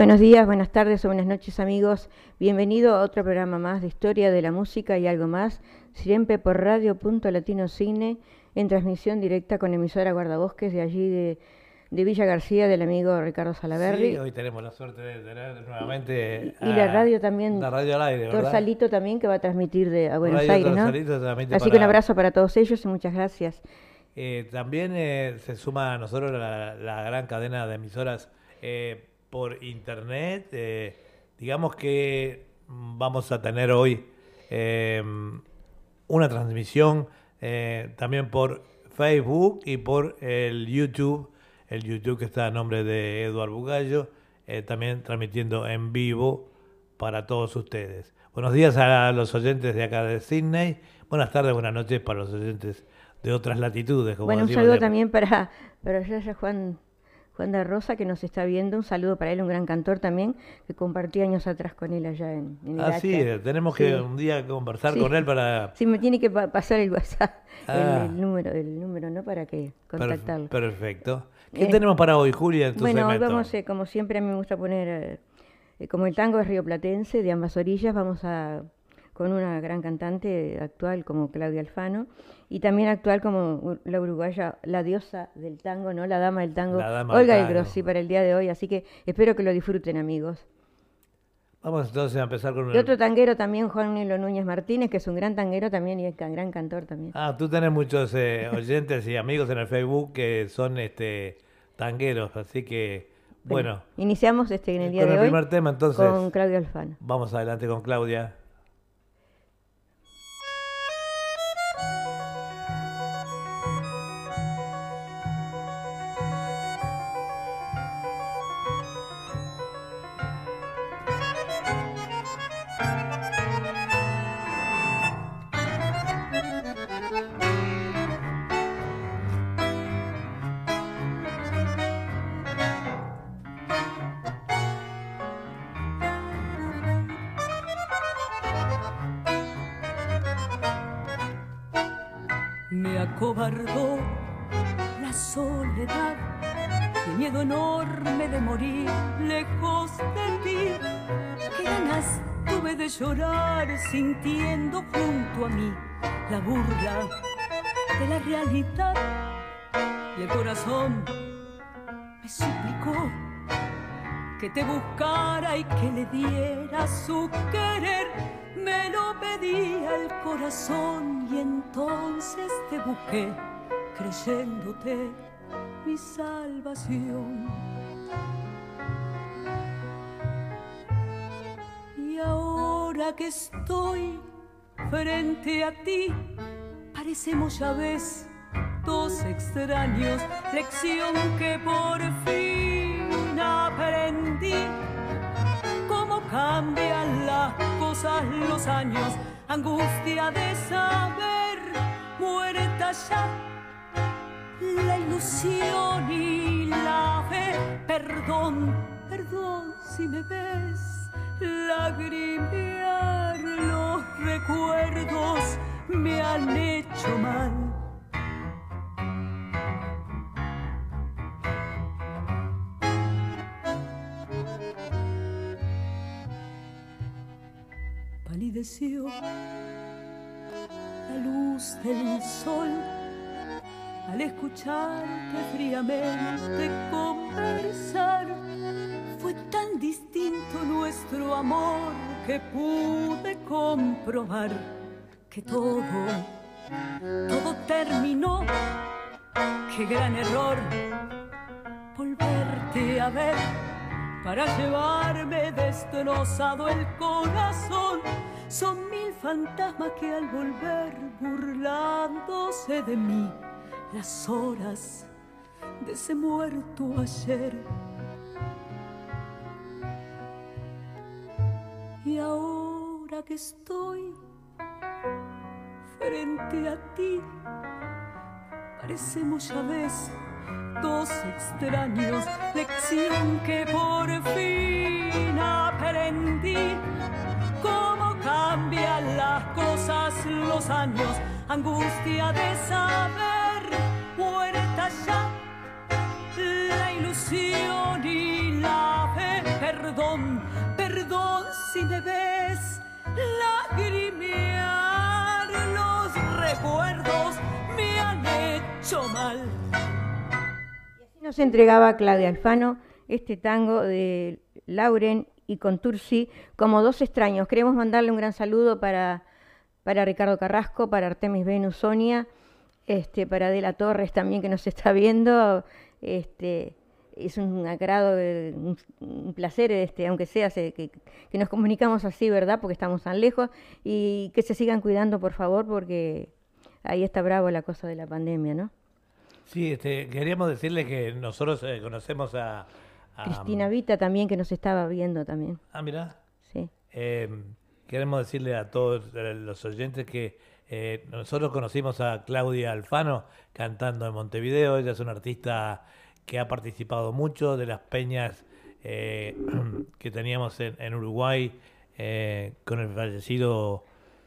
Buenos días, buenas tardes o buenas noches amigos. Bienvenido a otro programa más de Historia de la Música y algo más, siempre por Radio Punto Latino Cine, en transmisión directa con emisora Guardabosques de allí de, Villa García del amigo Ricardo Salaverri. Sí, hoy tenemos la suerte de tener nuevamente... Y, la radio también. La radio al aire, ¿verdad? Torsalito también que va a transmitir de, a Buenos Aires, ¿no? Así que un abrazo para todos ellos y muchas gracias. Eh, también eh, se suma a nosotros la, la gran cadena de emisoras eh, por internet. Eh, digamos que vamos a tener hoy eh, una transmisión eh, también por Facebook y por el YouTube, el YouTube que está a nombre de Eduardo Bugallo, también transmitiendo en vivo para todos ustedes. Buenos días a los oyentes de acá de Sydney. Buenas tardes, buenas noches para los oyentes de otras latitudes. bueno, un saludo también para, para Juan Juan de Rosa, que nos está viendo. Un saludo para él, un gran cantor también, que compartí años atrás con él allá en, en Ah, sí, tenemos que un día conversar con él para... Sí, me tiene que pasar el WhatsApp, ah. el, número, el número, ¿no? Para que contactarlo. perfecto. ¿Qué tenemos para hoy, Julia, Bueno, hoy vamos, eh, como siempre, a mí me gusta poner, eh, como el tango es rioplatense, de ambas orillas, vamos a con una gran cantante actual como Claudia Alfano y también actual como la uruguaya, la diosa del tango, ¿no? La dama del tango, Olga El Grossi para el día de hoy, así que espero que lo disfruten amigos. Vamos entonces a empezar con... Y otro tanguero también, Juan Nilo Núñez Martínez, que es un gran tanguero también y es un gran cantor también. Ah, tú tenés muchos eh, oyentes y amigos en el Facebook que son este tangueros, así que bueno. iniciamos este en el día de hoy. Con el primer tema entonces. Con Claudia Alfano. Vamos adelante con Claudia. Te buscara y que le diera su querer. Me lo pedía el corazón y entonces te busqué creyéndote mi salvación. Y ahora que estoy frente a ti, parecemos ya ves dos extraños, lección que por fin cambian las cosas los años, angustia de saber muerta ya la ilusión y la fe. Perdón, perdón si me ves lagrimear. Los recuerdos me han hecho mal. La luz del sol al escucharte fríamente conversar. Fue tan distinto nuestro amor que pude comprobar que todo, todo terminó. Qué gran error volverte a ver para llevarme destrozado el corazón. Son mil fantasmas que al volver burlándose de mí las horas de ese muerto ayer. Y ahora que estoy frente a ti, parecemos ya ves dos extraños, lección que por fin aprendí. Cómo cambian las cosas los años, angustia de saber puerta ya la ilusión y la fe. Perdón, perdón si me ves lagrimear. Los recuerdos me han hecho mal. Y así nos entregaba Claudia Alfano este tango de Lauren y Contursi como dos extraños. Queremos mandarle un gran saludo para, para Ricardo Carrasco, para Artemis Venus Sonia, este, para Adela Torres también que nos está viendo. Este, es un agrado, eh, un, placer, este, aunque sea se- que, que nos comunicamos así, ¿verdad? Porque estamos tan lejos y que se sigan cuidando, por favor, porque ahí está bravo la cosa de la pandemia, ¿no? Sí, este, queríamos decirle que nosotros eh, conocemos a, Cristina Vita también que nos estaba viendo también, Ah, mira. sí. Eh, queremos decirle a todos los oyentes que eh, nosotros conocimos a Claudia Alfano cantando en Montevideo. Ella es una artista que ha participado mucho de las peñas eh, que teníamos en, en Uruguay eh, con el fallecido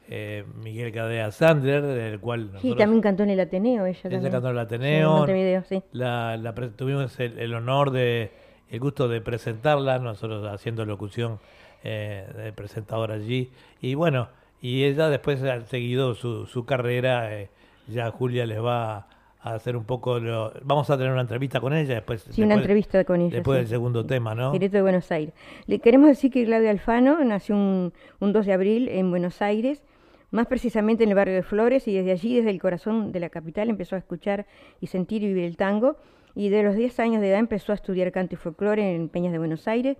eh, Miguel Cadea Sander, del cual Sí, también cantó en el Ateneo ella ella también. cantó en el Sí, en Ateneo. Montevideo, sí. La, la pre- tuvimos el, el honor de, el gusto de presentarla, nosotros haciendo locución eh, de presentador allí. Y bueno, y ella después ha seguido su, su carrera, eh, ya Julia les va a hacer un poco, lo- vamos a tener una entrevista con ella después. Sí, una después- entrevista con ella. Después sí. del segundo tema, ¿no? Directo de Buenos Aires. Le queremos decir que Claudia Alfano nació un, un 2 de abril en Buenos Aires, más precisamente en el barrio de Flores, y desde allí, desde el corazón de la capital, empezó a escuchar y sentir y vivir el tango. Y de los 10 años de edad empezó a estudiar canto y folclore en Peñas de Buenos Aires.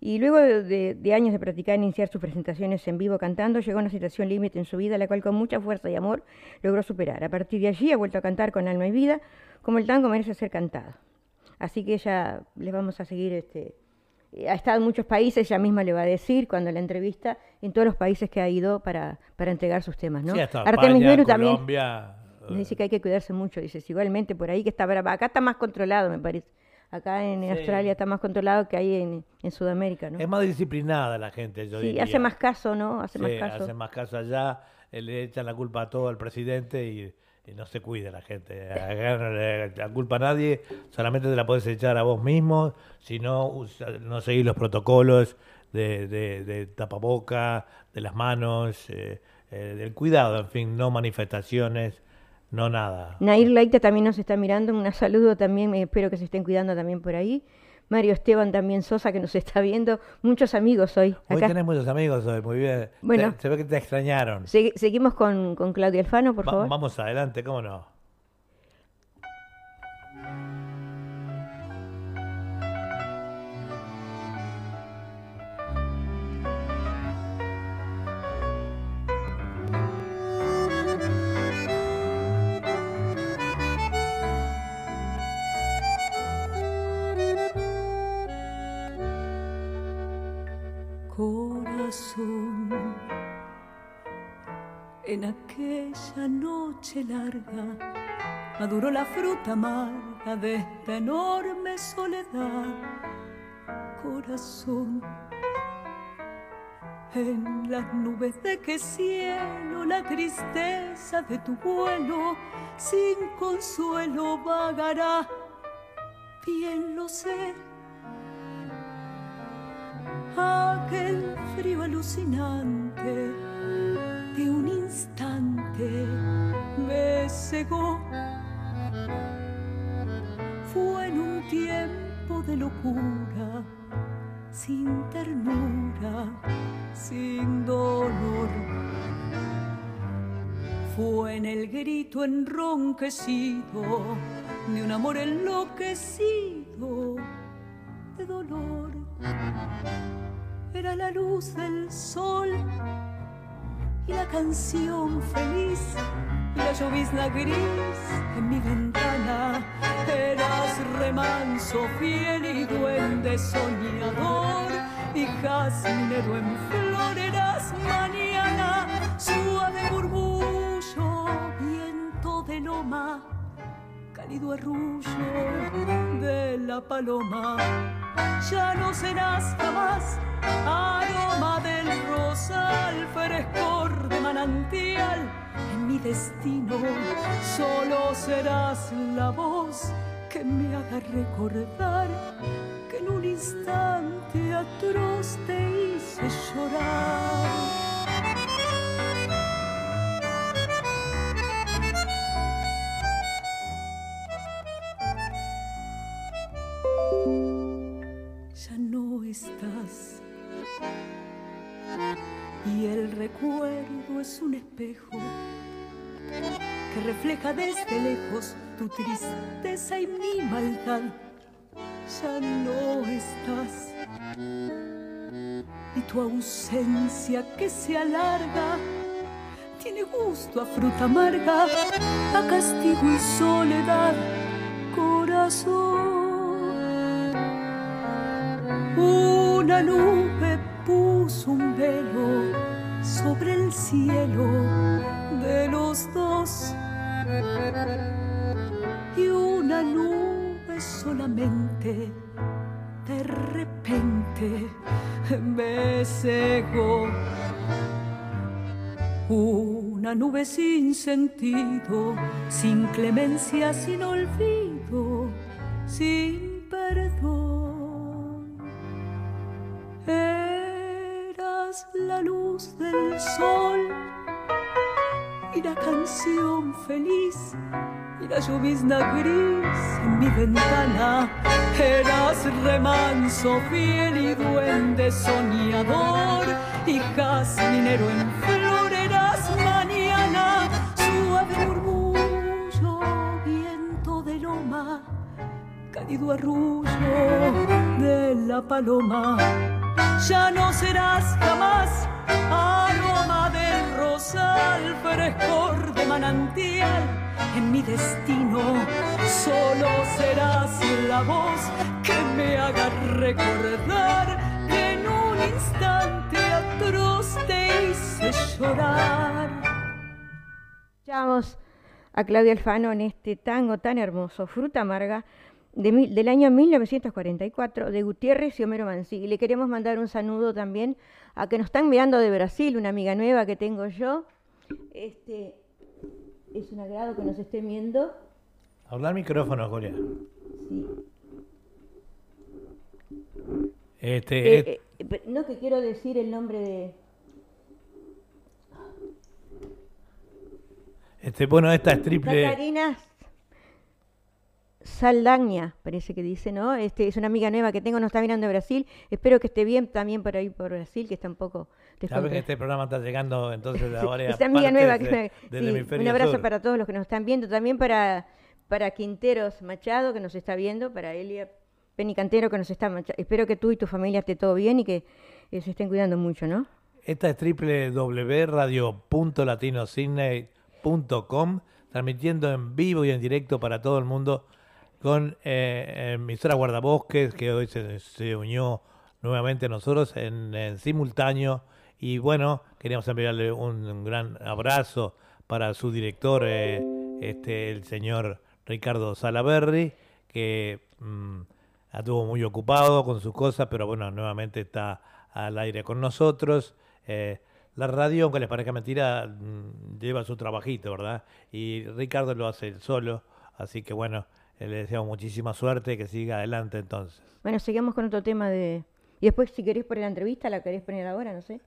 Y luego de, de- de años de practicar e iniciar sus presentaciones en vivo cantando, llegó a una situación límite en su vida, la cual con mucha fuerza y amor logró superar. A partir de allí ha vuelto a cantar con alma y vida, como el tango merece ser cantado. Así que ella les vamos a seguir, este, eh, ha estado en muchos países, ella misma le va a decir cuando la entrevista, en todos los países que ha ido para, para entregar sus temas, ¿no? Sí, hasta Artemis España, también Colombia. eh, dice que hay que cuidarse mucho, dices, igualmente por ahí que está brava, acá está más controlado, me parece. Acá en Sí. Australia está más controlado que ahí en, en Sudamérica, ¿no? Es más disciplinada la gente, yo Sí, diría. hace más caso, ¿no? Hace más caso. hace más caso allá, eh, le echan la culpa a todo al presidente y, y no se cuida la gente. Acá no le la culpa a nadie, solamente te la puedes echar a vos mismo, si no, usa- no seguís los protocolos de, de, de tapaboca, de las manos, eh, eh, del cuidado, en fin, no manifestaciones, no nada. Nair Laita también nos está mirando, un saludo también, espero que se estén cuidando también por ahí. Mario Esteban también Sosa que nos está viendo, muchos amigos hoy. Hoy Acá. tenés muchos amigos hoy, muy bien. Bueno. Te- se ve que te extrañaron. Segui- seguimos con, con Claudia Alfano, por Va- favor. vamos adelante, ¿cómo no? Corazón, en aquella noche larga maduró la fruta amarga de esta enorme soledad. Corazón, en las nubes de qué cielo la tristeza de tu vuelo sin consuelo vagará. Bien lo sé aquel frío alucinante de un instante me cegó. Fue en un tiempo de locura, sin ternura, sin dolor. Fue en el grito enronquecido de un amor enloquecido de dolor era la luz del sol y la canción feliz y la llovizna gris en mi ventana. Eras remanso fiel y duende soñador y jazminero en flor. Eras mañana suave murmullo, viento de loma, cálido arrullo de la paloma ya no serás jamás aroma del rosal, frescor de manantial. En mi destino solo serás la voz que me haga recordar que en un instante atroz te hice llorar. Y el recuerdo es un espejo que refleja desde lejos tu tristeza y mi maldad. Ya no estás y tu ausencia que se alarga tiene gusto a fruta amarga, a castigo y soledad, corazón. Una nube puso un velo sobre el cielo de los dos y una nube solamente de repente me cegó. Una nube sin sentido, sin clemencia, sin olvido, sin perdón. Eras la luz del sol y la canción feliz y la llovizna gris en mi ventana. Eras remanso fiel y duende soñador y jazminero en cálido arrullo de la paloma. Ya no serás jamás aroma del rosal, frescor de manantial. En mi destino solo serás la voz que me haga recordar que en un instante atroz te hice llorar. Escuchamos a Claudia Alfano en este tango tan hermoso, Fruta Amarga, de mil- del año 1944, de Gutiérrez y Homero Mansi. Y le queremos mandar un saludo también a que nos están mirando de Brasil, una amiga nueva que tengo yo. Este, es un agrado que nos estén viendo. Hablar micrófono, Julia. Sí. Este, Eh, eh, no que quiero decir el nombre de... este, bueno, esta es triple. Catarina Saldaña, parece que dice, ¿no? Este, es una amiga nueva que tengo, nos está mirando de Brasil. Espero que esté bien también por ahí por Brasil, que está un poco Saben que este programa está llegando entonces a varias Esta amiga nueva que de- sí, un abrazo sur. para todos los que nos están viendo, también para, para Quinteros Machado que nos está viendo, para Elia Penicantero que nos está Espero que tú y tu familia esté todo bien y que eh, se estén cuidando mucho, ¿no? Esta es www.radio.latinosidney.com, transmitiendo en vivo y en directo para todo el mundo con eh, emisora Guardabosques, que hoy se, unió nuevamente a nosotros en, simultáneo. Y bueno, queríamos enviarle un, gran abrazo para su director, eh, este, el señor Ricardo Salaberry, que mm, estuvo muy ocupado con sus cosas, pero bueno, nuevamente está al aire con nosotros. Eh, la radio, aunque les parezca mentira, mm, lleva su trabajito, ¿verdad? Y Ricardo lo hace solo, así que bueno, le deseamos muchísima suerte, que siga adelante entonces. Bueno, seguimos con otro tema de... Y después, si querés poner la entrevista, la querés poner ahora, no sé.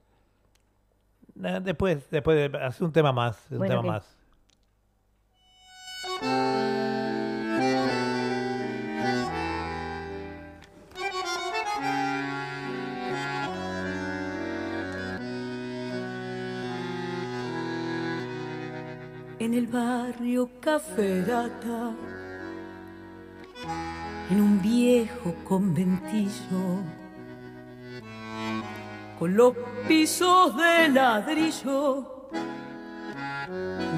Eh, Después, después de hacer un tema más, un Bueno, tema más. en el barrio Caferata, en un viejo conventillo, con los pisos de ladrillo,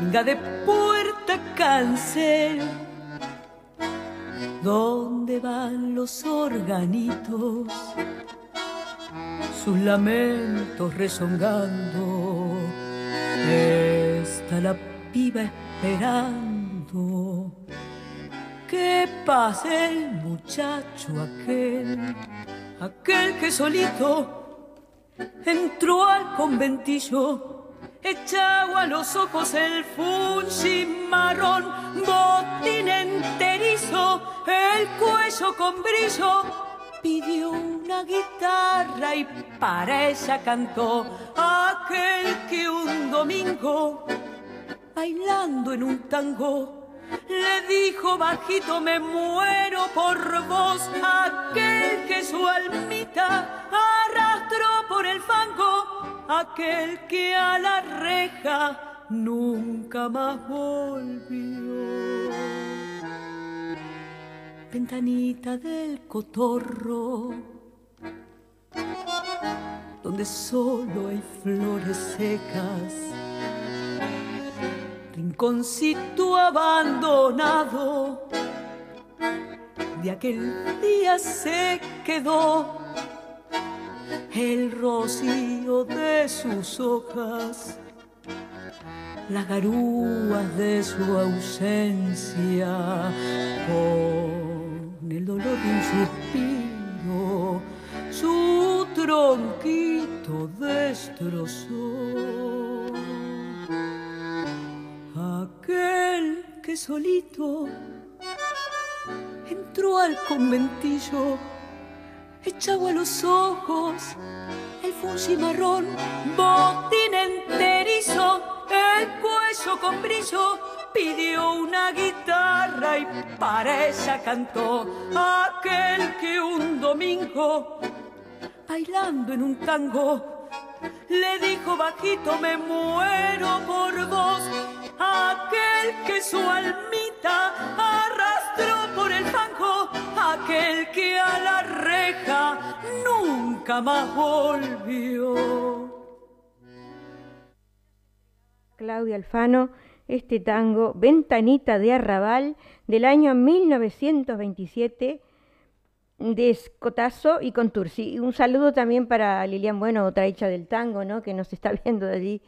minga de puerta cancel, donde van los organitos, sus lamentos rezongando. Está la piba esperando que pase el muchacho aquel, aquel que solito entró al conventillo, echado a los ojos el marrón, botín enterizo, el cuello con brillo pidió una guitarra y para ella cantó aquel que un domingo, bailando en un tango, le dijo bajito me muero por vos, aquel que su almita arrastró por el fango, aquel que a la reja nunca más volvió. Ventanita del cotorro, donde solo hay flores secas, rinconcito abandonado, de aquel día se quedó el rocío de sus hojas las garúas de su ausencia el dolor de un suspiro, su tronquito destrozó. Aquel que solito entró al conventillo, echado a los ojos el funcimarrón, botín enterizo, el cuello con brillo pidió una guitarra y para ella cantó aquel que un domingo, bailando en un tango, le dijo bajito me muero por vos, aquel que su almita arrastró por el fango, aquel que a la reja nunca más volvió. Claudia Alfano este tango Ventanita de Arrabal del año 1927 de Escotazo y Contursi. Un saludo también para Lilian Bueno, otra hecha del tango, ¿no? que nos está viendo de allí,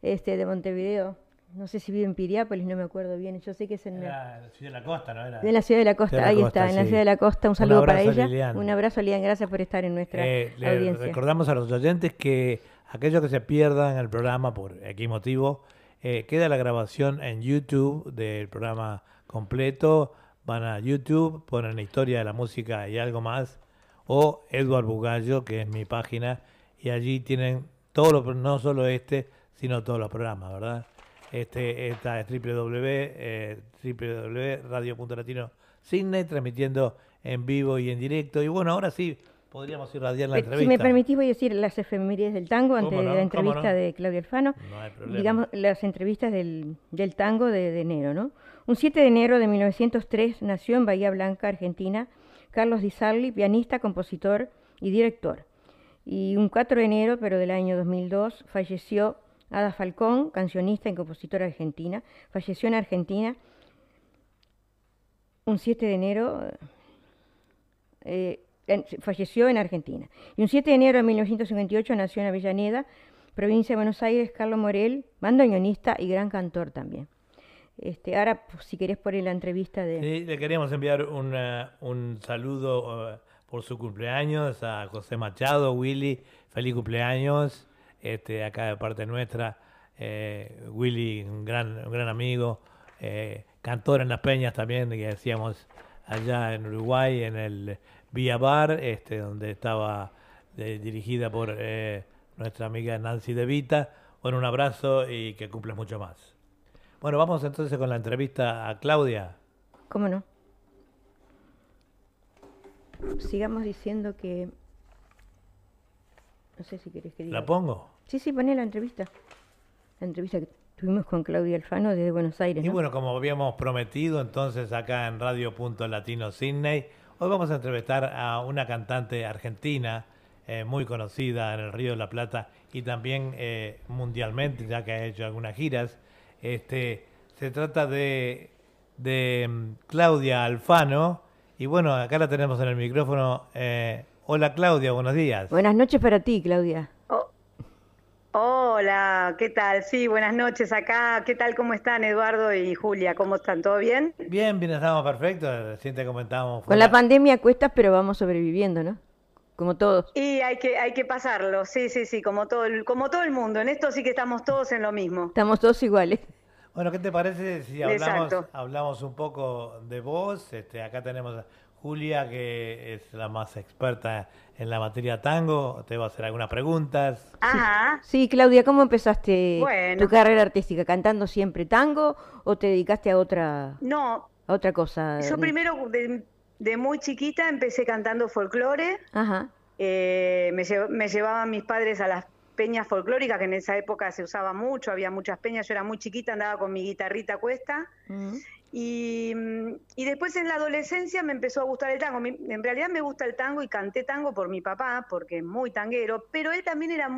este, de Montevideo. No sé si vive en Piriápolis, no me acuerdo bien. Yo sé que es en la, ciudad de la costa, ¿no? Era... De la ciudad de la costa, ahí está, en la ciudad de la costa. Un saludo para ella. Un abrazo, Lilian. Gracias por estar en nuestra eh, audiencia. recordamos a los oyentes que aquellos que se pierdan el programa por X motivo, eh, queda la grabación en YouTube del programa completo. Van a YouTube, ponen la historia de la música y algo más. O Edward Bugallo, que es mi página. Y allí tienen todos los, no solo este, sino todos los programas, ¿verdad? Este, esta es www, eh, www.radio.latino Sydney, transmitiendo en vivo y en directo. Y bueno, ahora sí, Podríamos ir radiar la entrevista. Si me permitís, voy a decir las efemérides del tango antes de la entrevista de Claudia Alfano. No hay problema. Digamos, las entrevistas del, del tango de, enero, ¿no? Un 7 de enero de 1903 nació en Bahía Blanca, Argentina, Carlos Di Sarli, pianista, compositor y director. Y un 4 de enero, pero del año 2002, falleció Ada Falcón, cancionista y compositora argentina. Falleció en Argentina un 7 de enero. Eh, falleció en Argentina. Y un 7 de enero de 1958 nació en Avellaneda, provincia de Buenos Aires, Carlos Morel, bandoneonista y gran cantor también. Este, ahora, pues, si querés poner la entrevista de... Sí, le queríamos enviar un saludo uh, por su cumpleaños a José Machado, Willy, feliz cumpleaños, este, acá de parte nuestra. Eh, Willy, un gran, un gran amigo, eh, cantor en las peñas también, que decíamos allá en Uruguay, en el Vía Bar, este, donde estaba eh, dirigida por eh, nuestra amiga Nancy De Vita. Bueno, un abrazo y que cumples mucho más. Bueno, vamos entonces con la entrevista a Claudia. ¿Cómo no? Sigamos diciendo que... No sé si querés que diga. ¿La pongo? Sí, sí, poné la entrevista. La entrevista que tuvimos con Claudia Alfano desde Buenos Aires. Y bueno, como habíamos prometido, entonces acá en Radio Punto Latino Sydney Hoy vamos a entrevistar a una cantante argentina eh, muy conocida en el Río de la Plata y también eh, mundialmente, ya que ha hecho algunas giras. Este, se trata de, de mm, Claudia Alfano. Y bueno, acá la tenemos en el micrófono. Eh, hola Claudia, buenos días. Buenas noches para ti, Claudia. Hola, ¿qué tal? Sí, buenas noches acá. ¿Qué tal? ¿Cómo están Eduardo y Julia? ¿Cómo están? ¿Todo bien? Bien, bien, estamos perfectos. Recién te comentábamos. Con la pandemia cuesta, pero vamos sobreviviendo, ¿no? Como todos. Y hay que, hay que pasarlo, sí, sí, sí, como todo, el, como todo el mundo. En esto sí que estamos todos en lo mismo. Estamos todos iguales. Bueno, ¿qué te parece si hablamos, hablamos un poco de vos? Este, acá tenemos Julia, que es la más experta en la materia tango, te va a hacer algunas preguntas. Ajá. Sí, Claudia, ¿cómo empezaste Bueno. tu carrera artística? ¿Cantando siempre tango o te dedicaste a otra, No, a otra cosa? yo primero de, de muy chiquita empecé cantando folclore. Ajá. Eh, me, lle- me llevaban mis padres a las peñas folclóricas, que en esa época se usaba mucho, había muchas peñas. Yo era muy chiquita, andaba con mi guitarrita a cuesta. Ujú. Y, mm, y después en la adolescencia me empezó a gustar el tango. En realidad me gusta el tango y canté tango por mi papá, porque es muy tanguero, pero él también era,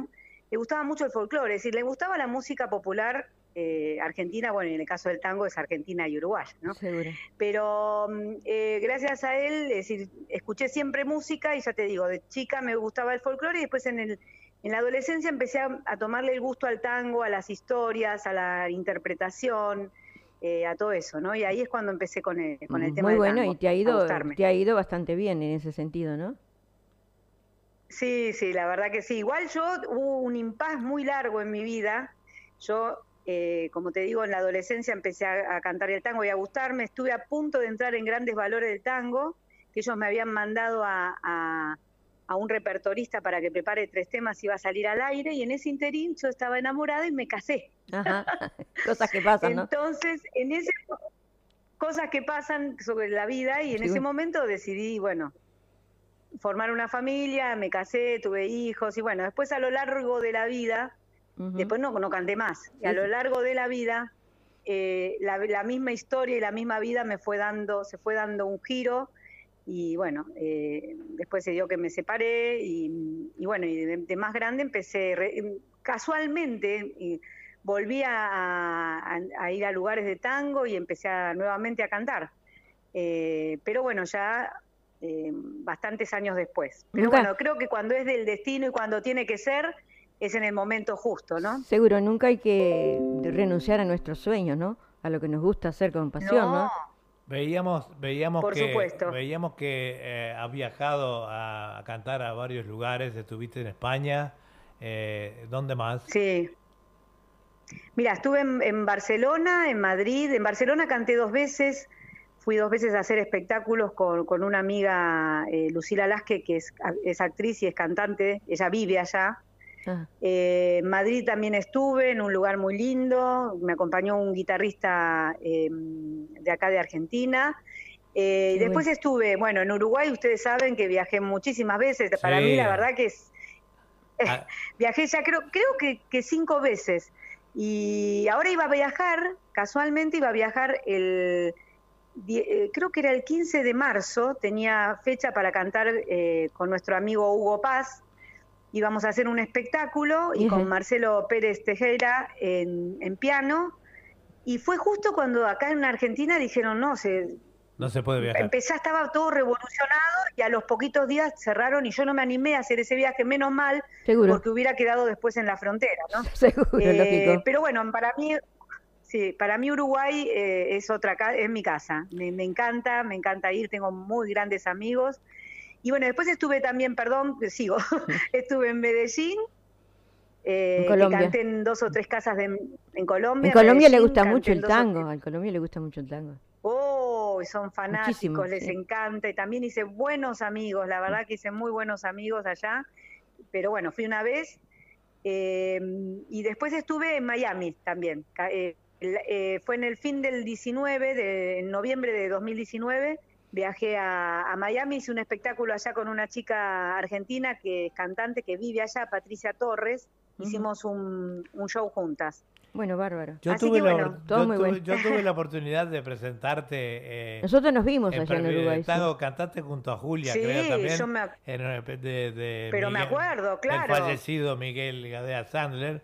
le gustaba mucho el folclore, es decir, le gustaba la música popular eh, argentina, bueno, en el caso del tango es Argentina y Uruguay, ¿no? Seguro. Pero mm, eh, gracias a él, es decir, escuché siempre música y ya te digo, de chica me gustaba el folclore y después en, el, en la adolescencia empecé a, a tomarle el gusto al tango, a las historias, a la interpretación, eh, a todo eso, ¿no? Y ahí es cuando empecé con el, con el tema Muy del bueno, tango, y te ha ido, te ha ido bastante bien en ese sentido, ¿no? Sí, sí, la verdad que sí. Igual yo hubo un impas muy largo en mi vida. Yo, eh, como te digo, en la adolescencia empecé a, a cantar el tango y a gustarme. Estuve a punto de entrar en grandes valores del tango, que ellos me habían mandado a, a- a un repertorista para que prepare tres temas y iba a salir al aire. Y en ese interín yo estaba enamorada y me casé. Ajá. Cosas que pasan, ¿no? Entonces, en ese cosas que pasan sobre la vida y en Sí, ese momento decidí, bueno, formar una familia, me casé, tuve hijos y bueno, después a lo largo de la vida, después no, no canté más, y a lo largo de la vida, eh, la, la misma historia y la misma vida me fue dando, se fue dando un giro y bueno, eh, después se dio que me separé y, y bueno, y de, de más grande empecé, re- casualmente, y volví a, a- a ir a lugares de tango y empecé a- nuevamente a cantar. Eh, pero bueno, ya eh, bastantes años después. Pero Nunca- bueno, creo que cuando es del destino y cuando tiene que ser, es en el momento justo, ¿no? Seguro, nunca hay que renunciar a nuestros sueños, ¿no? A lo que nos gusta hacer con pasión, ¿no? Veíamos, veíamos Por que, supuesto. veíamos que eh, has viajado a, a cantar a varios lugares, estuviste en España, eh, ¿dónde más? Sí. Mira, estuve en, en Barcelona, en Madrid. En Barcelona canté dos veces. Fui dos veces a hacer espectáculos con, con una amiga, eh, Lucila Lasque, que es, es actriz y es cantante. Ella vive allá. Ah, Eh, en Madrid también estuve, en un lugar muy lindo. Me acompañó un guitarrista eh, de acá de Argentina. Eh, después bueno. estuve, bueno, en Uruguay ustedes saben que viajé muchísimas veces. Para Sí. mí la verdad que es, Ah, viajé ya creo, creo que, que cinco veces. Y ahora iba a viajar, casualmente iba a viajar el, eh, creo que era el 15 de marzo, tenía fecha para cantar eh, con nuestro amigo Hugo Paz. Íbamos a hacer un espectáculo y con Marcelo Pérez Tejera en, en piano. Y fue justo cuando acá en Argentina dijeron, no, se, no se puede viajar. Empecé, estaba todo revolucionado y a los poquitos días cerraron y yo no me animé a hacer ese viaje, menos mal, seguro, porque hubiera quedado después en la frontera, ¿no? seguro, Eh, lógico. pero bueno, para mí, sí, para mí Uruguay eh, es otra ca- es mi casa. Me, me encanta, me encanta ir, tengo muy grandes amigos. Y bueno, después estuve también, perdón, sigo, estuve en Medellín. eh, En que Colombia. canté en dos o tres casas de, en Colombia. En Colombia le gusta mucho el tango, al Colombia le gusta mucho el tango. Oh, son fanáticos, Muchísimo, les sí. encanta. Y también hice buenos amigos, la verdad que hice muy buenos amigos allá. Pero bueno, fui una vez. eh, y después estuve en Miami también. Eh, eh, fue en el fin del 19, de, en noviembre de 2019. Viajé a, a Miami, hice un espectáculo allá con una chica argentina que es cantante, que vive allá, Patricia Torres. Hicimos un, un show juntas. Bueno, bárbaro. Yo Así tuve, que la, bueno, yo todo muy tuve- bueno. yo tuve la oportunidad de presentarte eh, Nosotros nos vimos en allá en Uruguay. sí. Cantaste junto a Julia, Sí, creo también. yo me ac- en el- de- de Pero me acuerdo, claro. fallecido Miguel Gadea Sandler.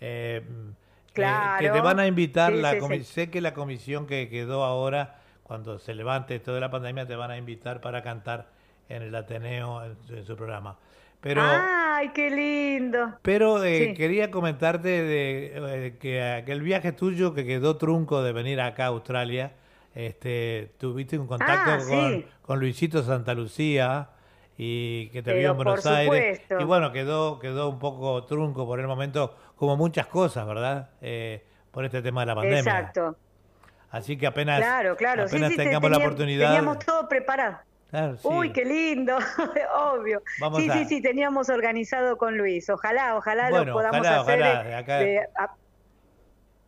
eh, eh, Claro. que te van a invitar, Sí, la sí, comi- sí. sé que la comisión que quedó ahora, cuando se levante toda la pandemia, te van a invitar para cantar en el Ateneo, en, su- en su programa. Pero, ¡Ay, qué lindo! pero eh, Sí. quería comentarte de eh, que aquel viaje tuyo que quedó trunco de venir acá a Australia, este, tuviste un contacto Ah, con, sí. con Luisito Santa Lucía y que te vio en Buenos Aires. supuesto. Y bueno, quedó, quedó un poco trunco por el momento, como muchas cosas, ¿verdad? Eh, por este tema de la pandemia. Exacto. Así que apenas, Claro, claro. Apenas sí, tengamos la tenía- oportunidad. Teníamos todo preparado. Uy, qué lindo, obvio. sí, sí, sí, teníamos organizado con Luis. Ojalá, ojalá lo podamos hacer.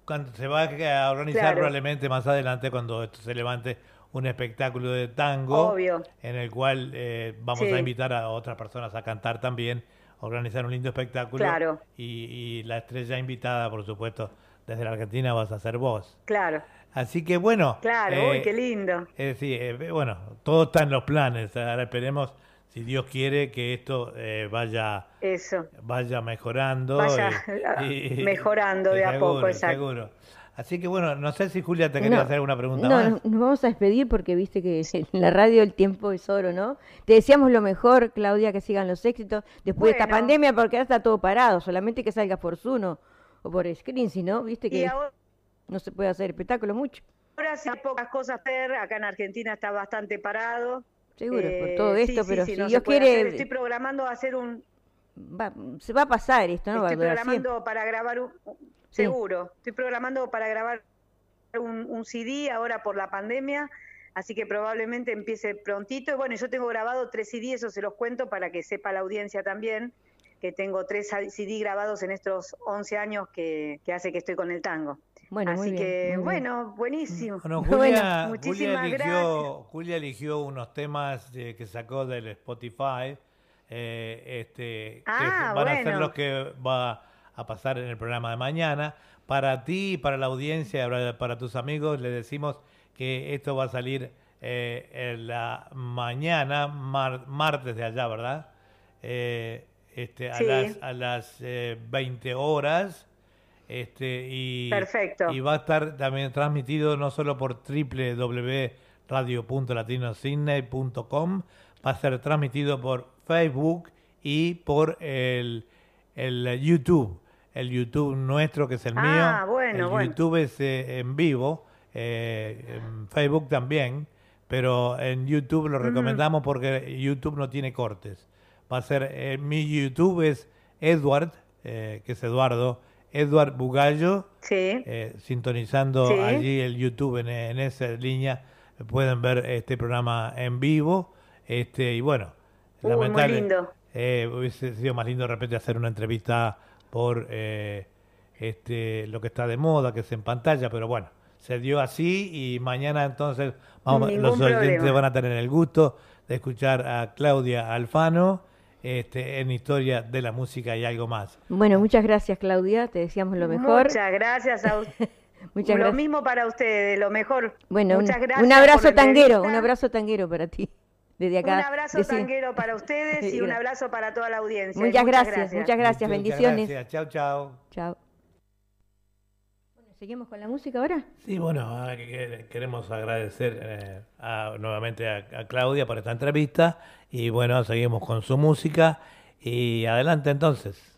cuando se va a organizar probablemente más adelante cuando esto se levante un espectáculo de tango en el cual eh, vamos a invitar a otras personas a cantar también, organizar un lindo espectáculo claro. y, la estrella invitada, por supuesto, desde la Argentina vas a ser vos. Claro. Así que bueno. Claro, uy, eh, qué lindo. Eh, sí, bueno, todo está en los planes. Ahora esperemos, si Dios quiere, que esto vaya, Eso. vaya mejorando. Vaya mejorando de a poco, exacto. Seguro. Así que bueno, no sé si Julia te quería hacer alguna pregunta no, más. Nos vamos a despedir porque viste que en la radio el tiempo es oro, ¿no? Te deseamos lo mejor, Claudia, que sigan los éxitos después de esta pandemia, porque ahora está todo parado, solamente que salga por Zuno o por Screen, si no, viste que no se puede hacer espectáculo mucho. Ahora sí hay pocas cosas hacer, acá en Argentina está bastante parado. Seguro, por eh, todo esto, pero si Dios quiere... estoy programando hacer un... se va a pasar esto, ¿no? Estoy programando para grabar un Seguro. Estoy programando para grabar un, CD ahora por la pandemia, así que probablemente empiece prontito. Y bueno, yo tengo grabado tres CD, eso se los cuento para que sepa la audiencia también, que tengo tres CD grabados en estos 11 años que, hace que estoy con el tango. Bueno, Así que, bueno, buenísimo. Bueno, Julia, Julia, eligió, Julia, eligió, unos temas que sacó del Spotify, eh, este, que ah, van a ser los que va a pasar en el programa de mañana. Para ti, para la audiencia, para tus amigos, le decimos que esto va a salir eh, en la mañana, martes de allá, ¿verdad? Eh, este, a las, a las 20 eh, horas. Este, y, Perfecto. y va a estar también transmitido no solo por www.radio.latinosidney.com, va a ser transmitido por Facebook y por el, el YouTube el YouTube nuestro, que es el ah, mío. Bueno, el YouTube es eh, en vivo, eh, en Facebook también, pero en YouTube lo recomendamos porque YouTube no tiene cortes. Va a ser, eh, mi YouTube es Edward, que es Eduardo, Edward Bugallo, sí. sintonizando allí el YouTube en, esa línea, pueden ver este programa en vivo. Este, y bueno, lamentable, hubiese sido más lindo de repente hacer una entrevista por eh, este, lo que está de moda, que es en pantalla, pero bueno, se dio así y mañana entonces vamos, los oyentes van a tener el gusto de escuchar a Claudia Alfano este, en Historia de la Música y algo más. Bueno, muchas gracias Claudia, te decíamos lo mejor. Muchas gracias a Muchas lo mismo para ustedes, lo mejor. Bueno, un, un abrazo tanguero, un abrazo tanguero para ti. Un abrazo tanguero para ustedes y un abrazo para toda la audiencia. Muchas, gracias, muchas gracias, bendiciones. Gracias. Chao, chao. Chao. ¿Seguimos con la música ahora? Sí, bueno, queremos agradecer eh, nuevamente a, Claudia por esta entrevista y bueno, seguimos con su música y adelante entonces.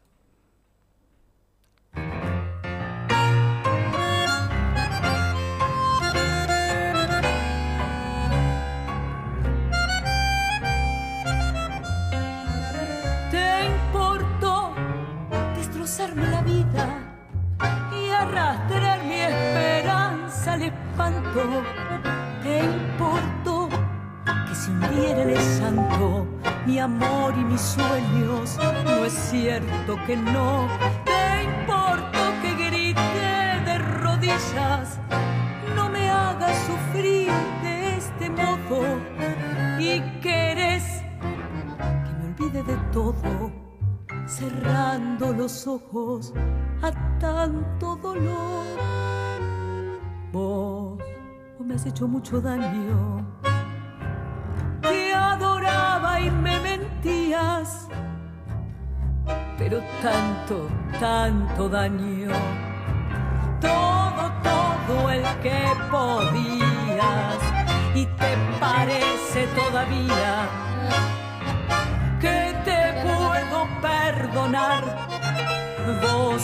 Arrastrar mi esperanza al espanto. Te importó que se hundiera el santo mi amor y mis sueños. No es cierto que no. Te importó que grité de rodillas. No me hagas sufrir de este modo. Y querés que me olvide de todo cerrando los ojos a tanto dolor. Vos, vos me has hecho mucho daño. Te adoraba y me mentías, pero tanto, tanto daño. Todo, todo el que podías y te parece todavía que te puedo perdonar. Vos,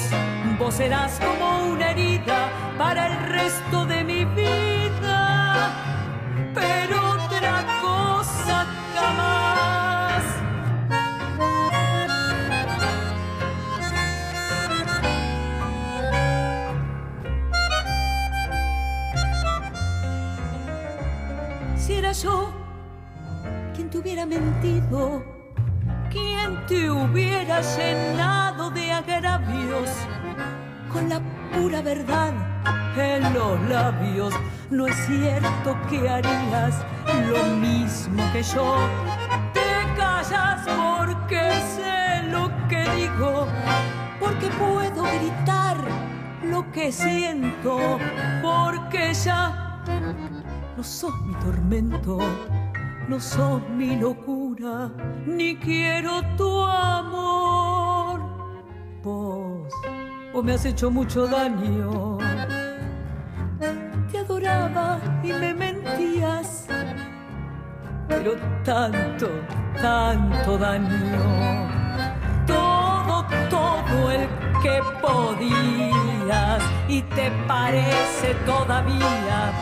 vos serás como una herida para el resto de mi vida, pero otra cosa jamás. Si era yo quien te hubiera mentido, quien te hubiera llenado de agravios con la pura verdad en los labios. No es cierto que harías lo mismo que yo. Te callas porque sé lo que digo, porque puedo gritar lo que siento, porque ya no sos mi tormento, no sos mi locura, ni quiero tu amor. Vos, vos me has hecho mucho daño. Te adoraba y me mentías, pero tanto, tanto daño. Todo, todo el que podías y te parece todavía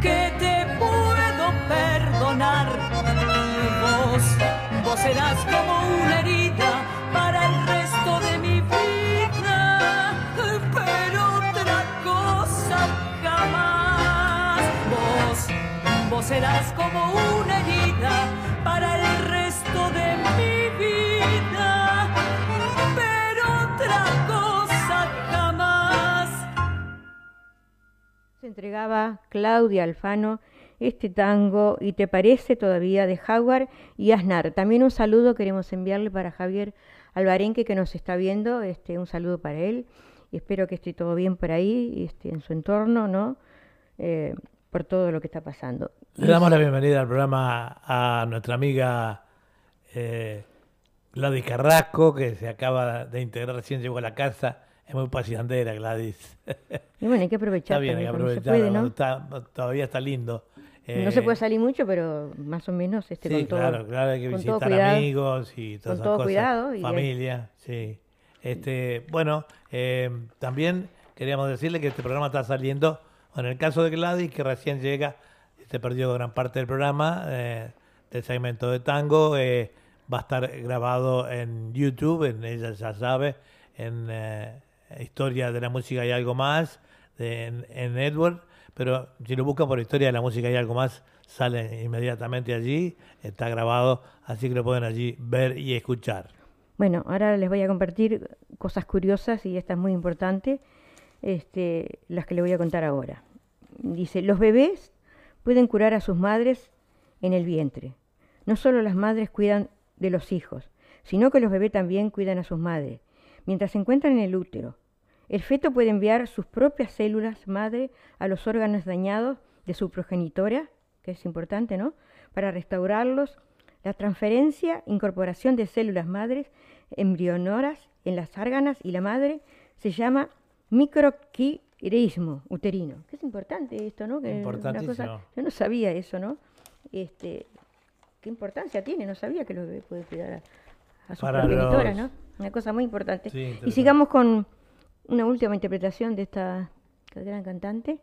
que te puedo perdonar. Serás como una herida para el resto de mi vida, pero otra cosa jamás. Vos, vos serás como una herida para el resto de mi vida, pero otra cosa jamás. Se entregaba Claudia Alfano este tango y te parece todavía de Jaguar y Aznar. También un saludo queremos enviarle para Javier Albarenque que nos está viendo, este, un saludo para él espero que esté todo bien por ahí, este, en su entorno, ¿no? Eh, por todo lo que está pasando. Le damos la bienvenida al programa a nuestra amiga eh, Gladys Carrasco, que se acaba de integrar, recién llegó a la casa. Es muy paseandera, Gladys. Y bueno, hay que aprovechar Está bien, hay que aprovechar. puede, ¿no? está- todavía está lindo. No se Eh, puede salir mucho, pero más o menos este, sí, con todo. claro, claro, hay que visitar cuidado. amigos y todas Con esas todo cosas. cuidado y- Familia, sí. Este, bueno, eh, también queríamos decirle que este programa está saliendo, en el caso de Gladys, que recién llega, se perdió gran parte del programa, eh, del segmento de tango, eh, va a estar grabado en YouTube, en ella ya sabe, en eh, Historia de la Música y algo más, de- en, en Edward, pero si lo busca por Historia de la Música y algo más, sale inmediatamente allí, está grabado, así que lo pueden allí ver y escuchar. Bueno, ahora les voy a compartir cosas curiosas y esta es muy importante, este, las que les voy a contar ahora. Dice, los bebés pueden curar a sus madres en el vientre. No solo las madres cuidan de los hijos, sino que los bebés también cuidan a sus madres. Mientras se encuentran en el útero, el feto puede enviar sus propias células madre a los órganos dañados de su progenitora, que es importante, ¿no? Para restaurarlos. La transferencia, incorporación de células madres embrionoras en las órganas y la madre se llama microquirismo uterino. Que es importante esto, ¿no? Que Importantísimo. cosa- yo no sabía eso, ¿no? Este, ¿Qué importancia tiene? No sabía que los bebés pueden cuidar a, a sus progenitoras, los- ¿no? Una cosa muy importante. Sí, y sigamos con una última interpretación de esta gran cantante.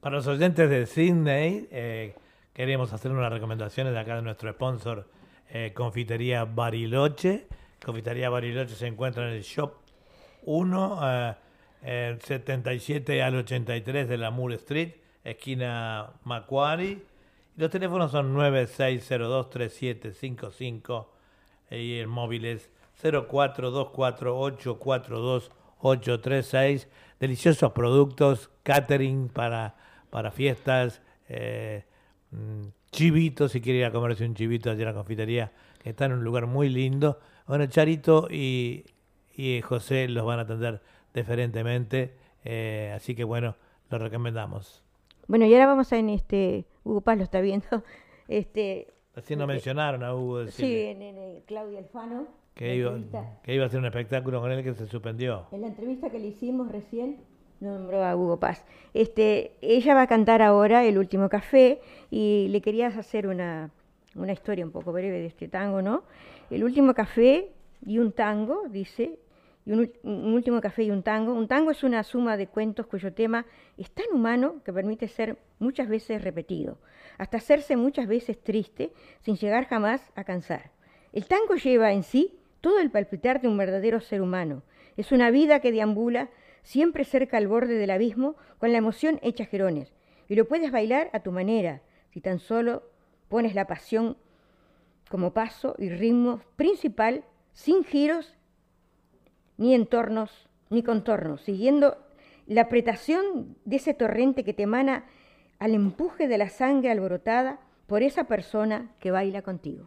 Para los oyentes de Sydney, eh, queremos hacer unas recomendaciones de acá de nuestro sponsor, eh, Confitería Bariloche. Confitería Bariloche se encuentra en el Shop 1, eh, eh, 77 al 83 de la Moore Street, esquina Macquarie. Los teléfonos son 9602-3755 y el móvil es 0424-842-836. Deliciosos productos, catering para, para fiestas, eh, mm, chivitos, si quiere ir a comerse un chivito allí en la confitería, que está en un lugar muy lindo. Bueno, Charito y, y José los van a atender diferentemente, eh, así que bueno, los recomendamos. Bueno, y ahora vamos a en este. Hugo Paz lo está viendo. Este, Recién nos mencionaron a Hugo sí, decirle en, en, eh, Claudia Alfano. Que, iba, que iba a hacer un espectáculo con él que se suspendió. En la entrevista que le hicimos recién, nombró a Hugo Paz. Este, ella va a cantar ahora El último café y le querías hacer una, una historia un poco breve de este tango, ¿no? El último café y un tango, dice, y un, un último café y un tango. Un tango es una suma de cuentos cuyo tema es tan humano que permite ser muchas veces repetido, hasta hacerse muchas veces triste sin llegar jamás a cansar. El tango lleva en sí todo el palpitar de un verdadero ser humano. Es una vida que deambula siempre cerca al borde del abismo con la emoción hecha jerones. Y lo puedes bailar a tu manera, si tan solo pones la pasión como paso y ritmo principal, sin giros, ni entornos, ni contornos, siguiendo la apretación de ese torrente que te emana al empuje de la sangre alborotada por esa persona que baila contigo.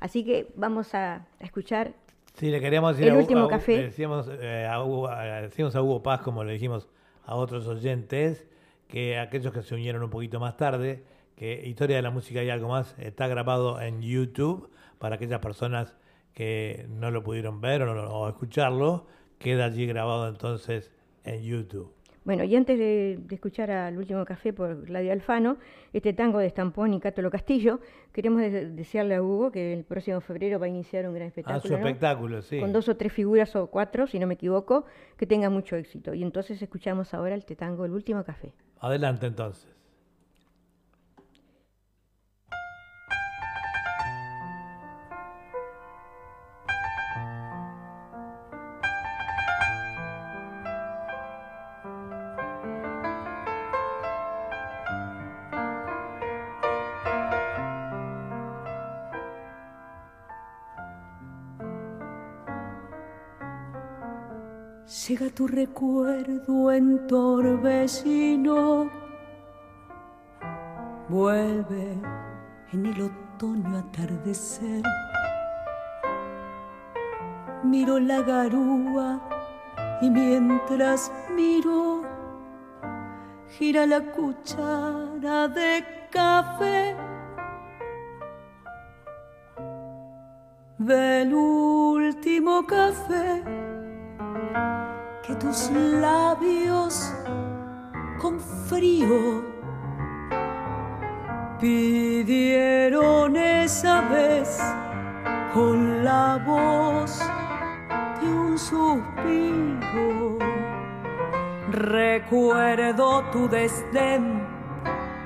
Así que vamos a, escuchar sí, le queríamos decir el a, último a, café. Decíamos, eh, a Hugo, decíamos a Hugo Paz, como le dijimos a otros oyentes, que aquellos que se unieron un poquito más tarde, que Historia de la Música y algo más está grabado en YouTube para aquellas personas que no lo pudieron ver o, o escucharlo, queda allí grabado entonces en YouTube. Bueno, y antes de, de, escuchar al último café por Claudia Alfano, este tango de Estampón y Cátolo Castillo, queremos de desearle a Hugo que el próximo febrero va a iniciar un gran espectáculo. Ah, su espectáculo, ¿no? sí. Con dos o tres figuras o cuatro, si no me equivoco, que tenga mucho éxito. Y entonces escuchamos ahora el tango El último café. Adelante entonces. Llega tu recuerdo en torbellino, vuelve en el otoño atardecer. Miro la garúa y mientras miro, gira la cuchara de café. Del último café que tus labios con frío pidieron esa vez con la voz de un suspiro. Recuerdo tu desdén,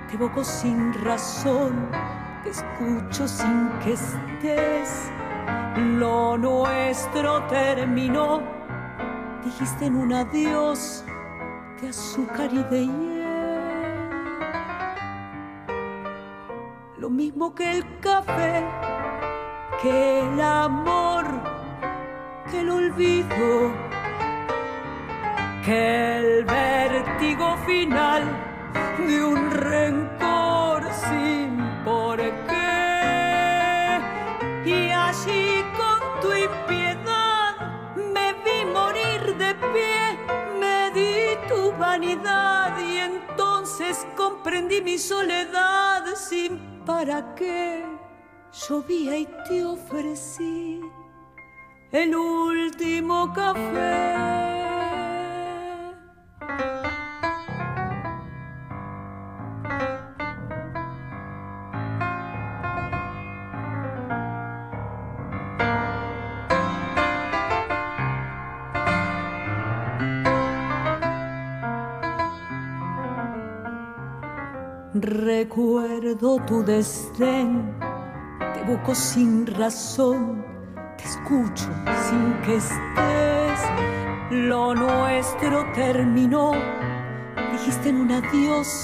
te evoco sin razón, te escucho sin que estés. Lo nuestro terminó dijiste en un adiós de azúcar y de hiel. Lo mismo que el café, que el amor, que el olvido, que el vértigo final de un rencor sin entonces comprendí mi soledad sin para qué. Llovía y te ofrecí el último café. Recuerdo tu desdén, te busco sin razón, te escucho sin que estés. Lo nuestro terminó, dijiste en un adiós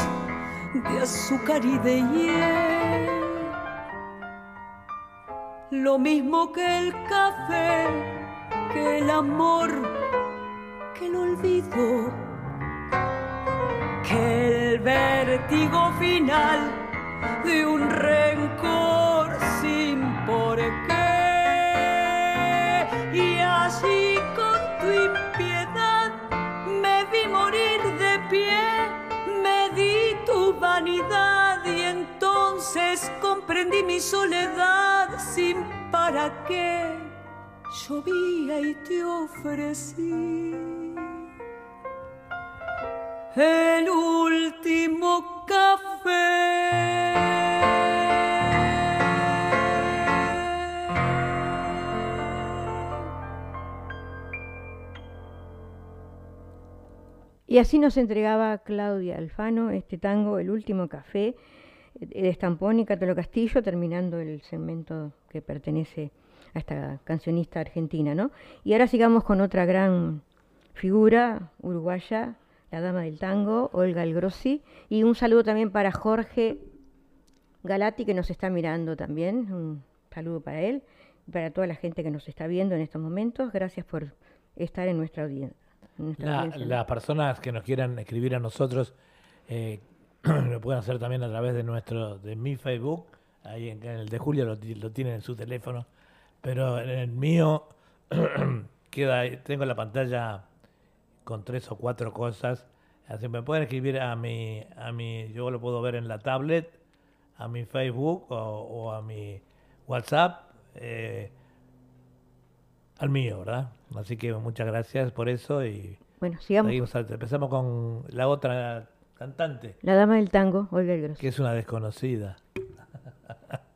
de azúcar y de hiel. Lo mismo que el café, que el amor, que el olvido que el vértigo final de un rencor sin por qué. Y así con tu impiedad me vi morir de pie, me di tu vanidad y entonces comprendí mi soledad sin para qué. Llovía y te ofrecí el último café. Y así nos entregaba Claudia Alfano este tango, El último café, de Estampón y Cátalo Castillo, terminando el segmento que pertenece a esta cancionista argentina, ¿no? Y ahora sigamos con otra gran figura uruguaya, la dama del tango, Olga Algrossi, y un saludo también para Jorge Galati que nos está mirando también. Un saludo para él y para toda la gente que nos está viendo en estos momentos. Gracias por estar en nuestra audiencia. las personas que nos quieran escribir a nosotros eh, lo pueden hacer también a través de nuestro de mi Facebook. Ahí en, el de Julio lo, lo tienen en su teléfono. Pero en el mío queda, tengo la pantalla con tres o cuatro cosas. Así me pueden escribir a mi, a mi, yo lo puedo ver en la tablet, a mi Facebook o, a mi WhatsApp, eh, al mío, ¿verdad? Así que muchas gracias por eso y bueno, sigamos. Empezamos con la otra cantante. La dama del tango, Olga El Que es una desconocida.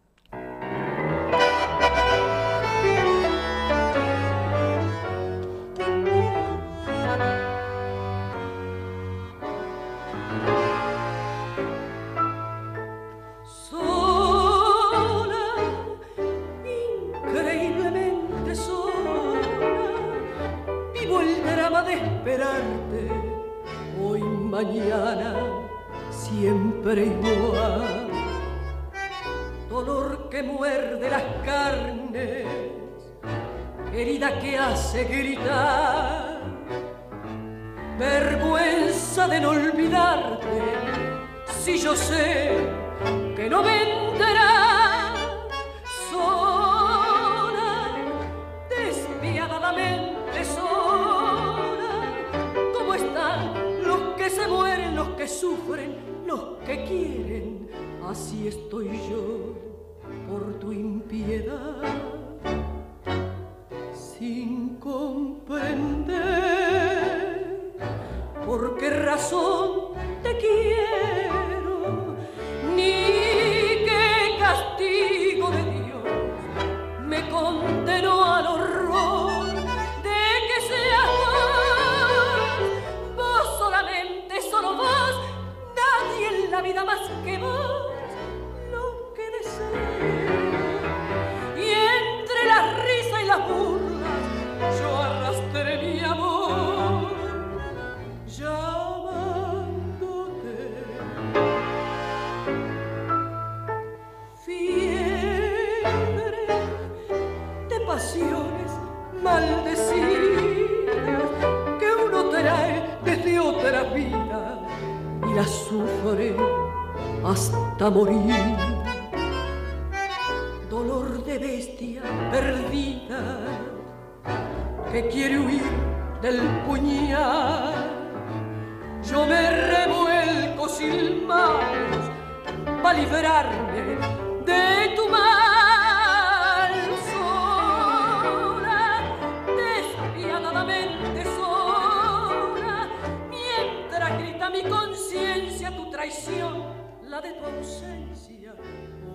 la de tu ausencia,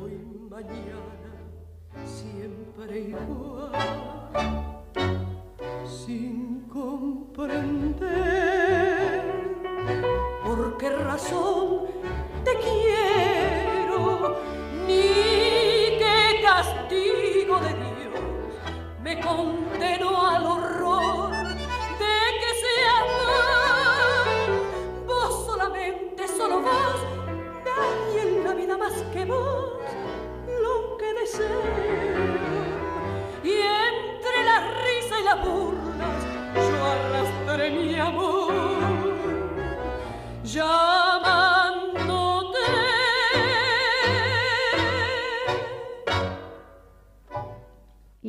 hoy, mañana, siempre igual, sin comprender por qué razón te quiero, ni qué castigo de Dios me condenó al horror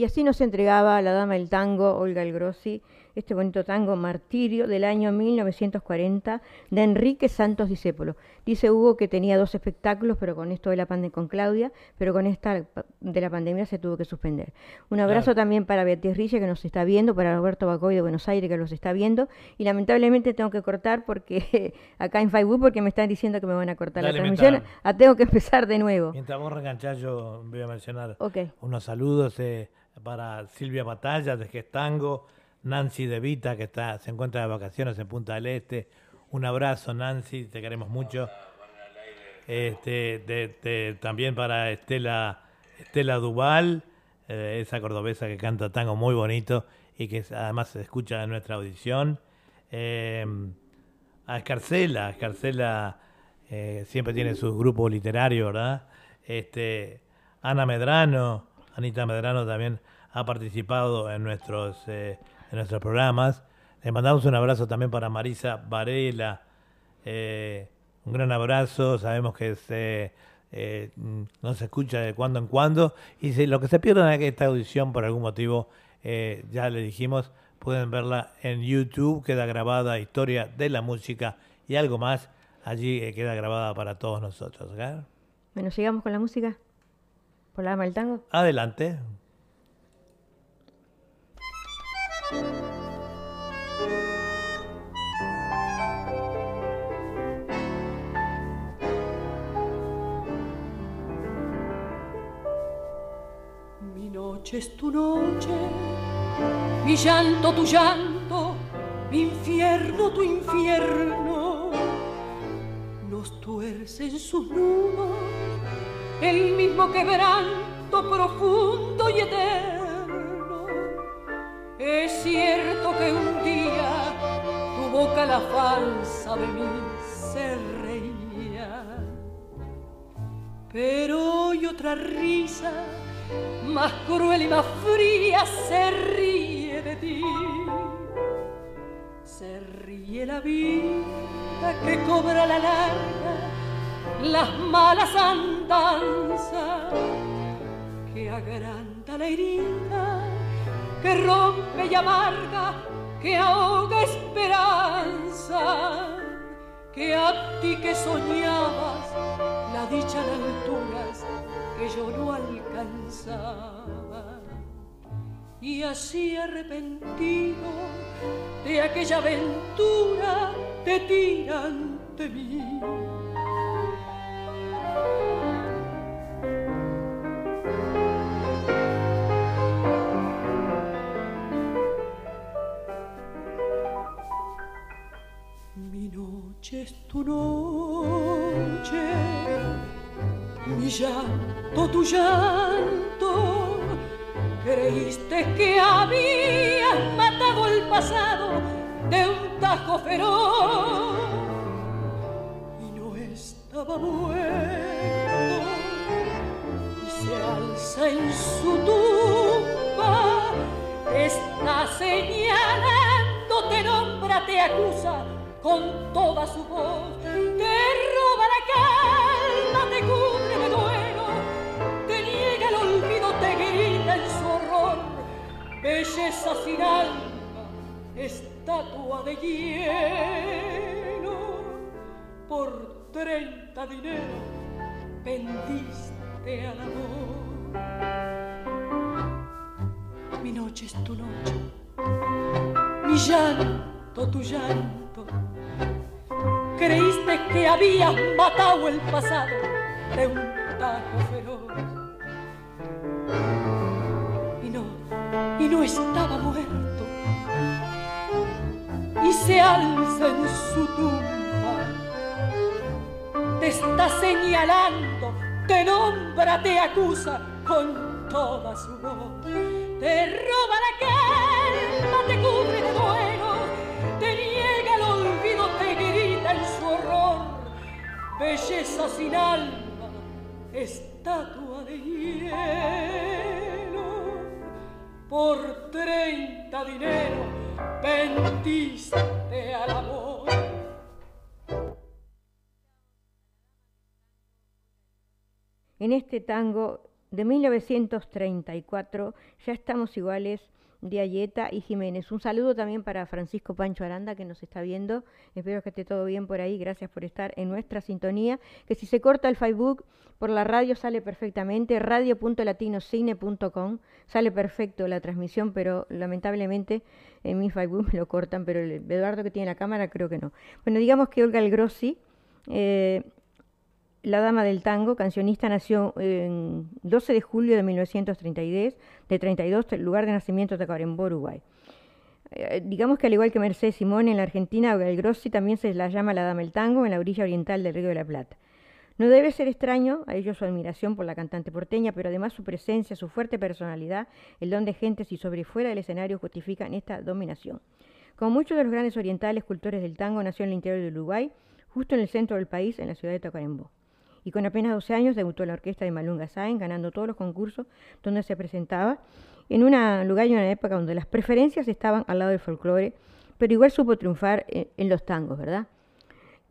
Y así nos entregaba la dama del tango, Olga El Grossi, este bonito tango Martirio del año 1940 de Enrique Santos Discépolo. Dice Hugo que tenía dos espectáculos, pero con esto de la pandemia con Claudia, pero con esta de la pandemia se tuvo que suspender. Un abrazo también para Beatriz Rilla que nos está viendo, para Roberto Bacoy de Buenos Aires que los está viendo y lamentablemente tengo que cortar porque acá en Facebook porque me están diciendo que me van a cortar la transmisión, ah, tengo que empezar de nuevo. Mientras vos reganchás yo voy a mencionar unos saludos eh, para Silvia Batalla de Gestango, Nancy De Vita, que está, se encuentra de vacaciones en Punta del Este. Un abrazo, Nancy, te queremos mucho. Este, también para Estela, Estela Duval, eh, esa cordobesa que canta tango muy bonito y que además se escucha en nuestra audición. Eh, a Escarcela, Escarcela eh, siempre tiene su grupo literario, ¿verdad? este, Ana Medrano, Anita Medrano también ha participado en nuestros, eh, en nuestros programas. Le mandamos un abrazo también para Marisa Varela. Eh, un gran abrazo. Sabemos que se, eh, no se escucha de cuando en cuando. Y si, lo que se pierden en esta audición por algún motivo, ya le dijimos, pueden verla en YouTube. Queda grabada Historia de la Música y algo más. Allí queda grabada para todos nosotros. Bueno, sigamos con la música. ¿Por la dama del tango? Adelante. Noche es tu noche, mi llanto tu llanto, mi infierno tu infierno. Nos tuercen sus nudos el mismo quebranto profundo y eterno. Es cierto que un día tu boca la falsa de mí se reía, pero hoy otra risa más cruel y más fría se ríe de ti. Se ríe la vida que cobra la larga las malas andanzas que agranda la herida, que rompe y amarga, que ahoga esperanza, que a ti que soñabas la dicha en alturas que yo no alcanzaba. Y así arrepentido de aquella aventura te tiran de mí mi noche es tu noche, mi llanto tu llanto. Creíste que habías matado el pasado de un tajo feroz estaba muerto y se alza en su tumba, está señalando, te nombra, te acusa con toda su voz, te roba la calma, belleza sin alma, estatua de hielo, por treinta dinero vendiste al amor. Mi noche es tu noche, mi llanto tu llanto. Creíste que habías matado el pasado de un tajo feroz. Y no estaba muerto. Y se alza en su tumba te está señalando, te nombra, te acusa con toda su voz. Te roba la calma, te cubre de duelo, te niega el olvido, te grita en su horror. Belleza sin alma, estatua de hielo. Por treinta dinero vendiste al amor. en este tango de 1934, ya estamos iguales de Ayeta y Jiménez. Un saludo también para Francisco Pancho Aranda que nos está viendo. Espero que esté todo bien por ahí. Gracias por estar en nuestra sintonía. Que si se corta el Facebook por la radio sale perfectamente. Radio.latinocine.com sale perfecto la transmisión, pero lamentablemente en mi Facebook me lo cortan. Pero el Eduardo que tiene la cámara creo que no. Bueno, digamos que Olga El Grossi. Eh, la Dama del Tango, cancionista, nació en 12 de julio de 1932, de 32, el lugar de nacimiento de Tacuarembó, Uruguay. Eh, digamos que al igual que Mercedes Simón en la Argentina, el Grossi también se la llama la Dama del Tango en la orilla oriental del Río de la Plata. No debe ser extraño a ellos su admiración por la cantante porteña, pero además su presencia, su fuerte personalidad, el don de gentes y sobre fuera del escenario justifican esta dominación. Como muchos de los grandes orientales cultores del tango, nació en el interior de Uruguay, justo en el centro del país, en la ciudad de Tacuarembó y con apenas 12 años debutó en la orquesta de Malunga Sáenz, ganando todos los concursos donde se presentaba, en un lugar y una época donde las preferencias estaban al lado del folclore, pero igual supo triunfar en, en los tangos, ¿verdad?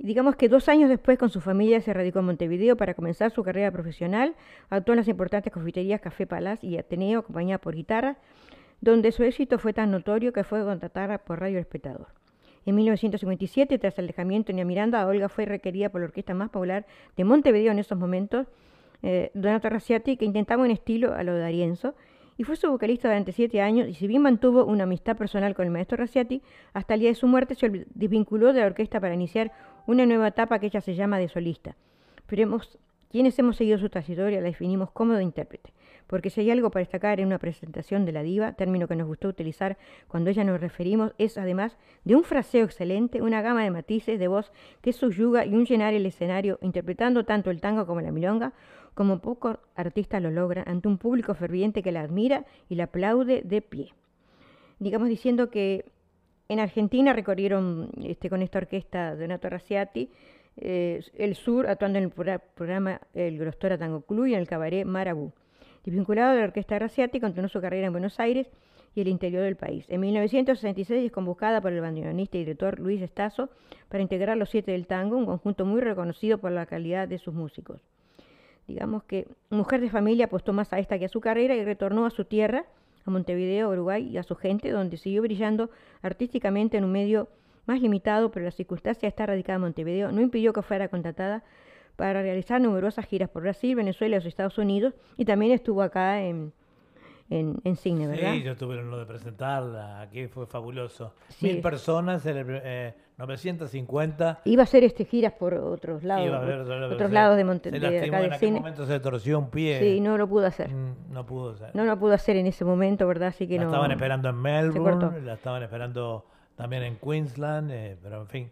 digamos que dos años después con su familia se radicó en Montevideo para comenzar su carrera profesional, actuó en las importantes confiterías Café Palaz y Ateneo, acompañada por guitarra, donde su éxito fue tan notorio que fue contratada por Radio Espectador. En 1957, tras el alejamiento de Miranda, Olga fue requerida por la orquesta más popular de Montevideo en esos momentos, eh, Donato Raciati, que intentaba un estilo a lo de Arienzo, y fue su vocalista durante siete años, y si bien mantuvo una amistad personal con el maestro Raciati, hasta el día de su muerte se desvinculó de la orquesta para iniciar una nueva etapa que ella se llama de solista. Pero hemos, quienes hemos seguido su trayectoria la definimos como de intérprete, porque si hay algo para destacar en una presentación de la diva, término que nos gustó utilizar cuando ella nos referimos, es además de un fraseo excelente, una gama de matices de voz que subyuga y un llenar el escenario interpretando tanto el tango como la milonga, como pocos artistas lo logran ante un público ferviente que la admira y la aplaude de pie. Digamos diciendo que en Argentina recorrieron este, con esta orquesta Donato Raciati eh, el sur, actuando en el programa El Grostora Tango Club y en el cabaret Marabú. Desvinculado de la orquesta Raciati, continuó su carrera en Buenos Aires y el interior del país. En 1966 es convocada por el bandoneonista y director Luis Estazo para integrar Los Siete del Tango, un conjunto muy reconocido por la calidad de sus músicos. Digamos que mujer de familia apostó más a esta que a su carrera y retornó a su tierra a Montevideo, Uruguay y a su gente, donde siguió brillando artísticamente en un medio más limitado, pero la circunstancia de estar radicada en Montevideo no impidió que fuera contratada para realizar numerosas giras por Brasil, Venezuela y los Estados Unidos, y también estuvo acá en, en, cine, ¿verdad? Sí, yo tuve el honor de presentarla, aquí fue fabuloso. Mil personas, eh, 950. Iba a hacer este giras por otros lados, otros lados de Montevideo. En aquel momento se torció un pie. Sí, no lo pudo hacer. Mm, no pudo hacer. No lo pudo hacer en ese momento, ¿verdad? Así que la no. estaban esperando en Melbourne, la estaban esperando también en Queensland, eh, pero en fin.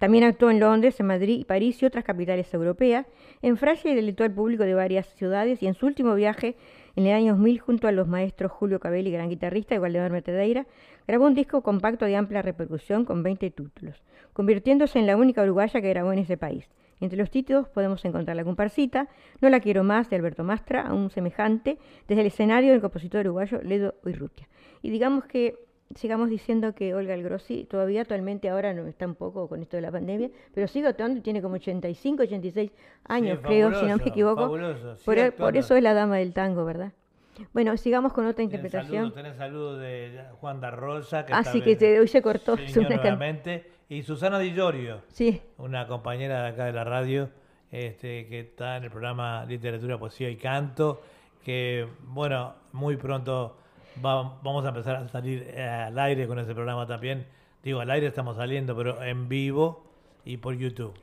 También actuó en Londres, en Madrid, París y otras capitales europeas. En Francia deleitó al público de varias ciudades y en su último viaje en el año 2000, junto a los maestros Julio Cabelli, gran guitarrista, y Waldemar Metedeira, grabó un disco compacto de amplia repercusión con 20 títulos, convirtiéndose en la única uruguaya que grabó en ese país. Entre los títulos podemos encontrar La comparsita, No la quiero más de Alberto Mastra, un semejante, desde el escenario del compositor uruguayo Ledo Irrutia. Y digamos que sigamos diciendo que Olga Algrossi todavía actualmente ahora no está un poco con esto de la pandemia, pero sigue actuando y tiene como 85, 86 años, creo, si no me equivoco. Por, e, por, eso es la dama del tango, ¿verdad? Bueno, sigamos con otra interpretación. Tenés saludos de Juan da Rosa. Que ah, sí, que hoy se cortó. nuevamente. Y Susana Di Giorgio, sí. una compañera de acá de la radio, este, que está en el programa Literatura, Poesía y Canto, que, bueno, muy pronto vamos a empezar a salir eh, al aire con ese programa también. Digo, al aire estamos saliendo, pero en vivo y por YouTube.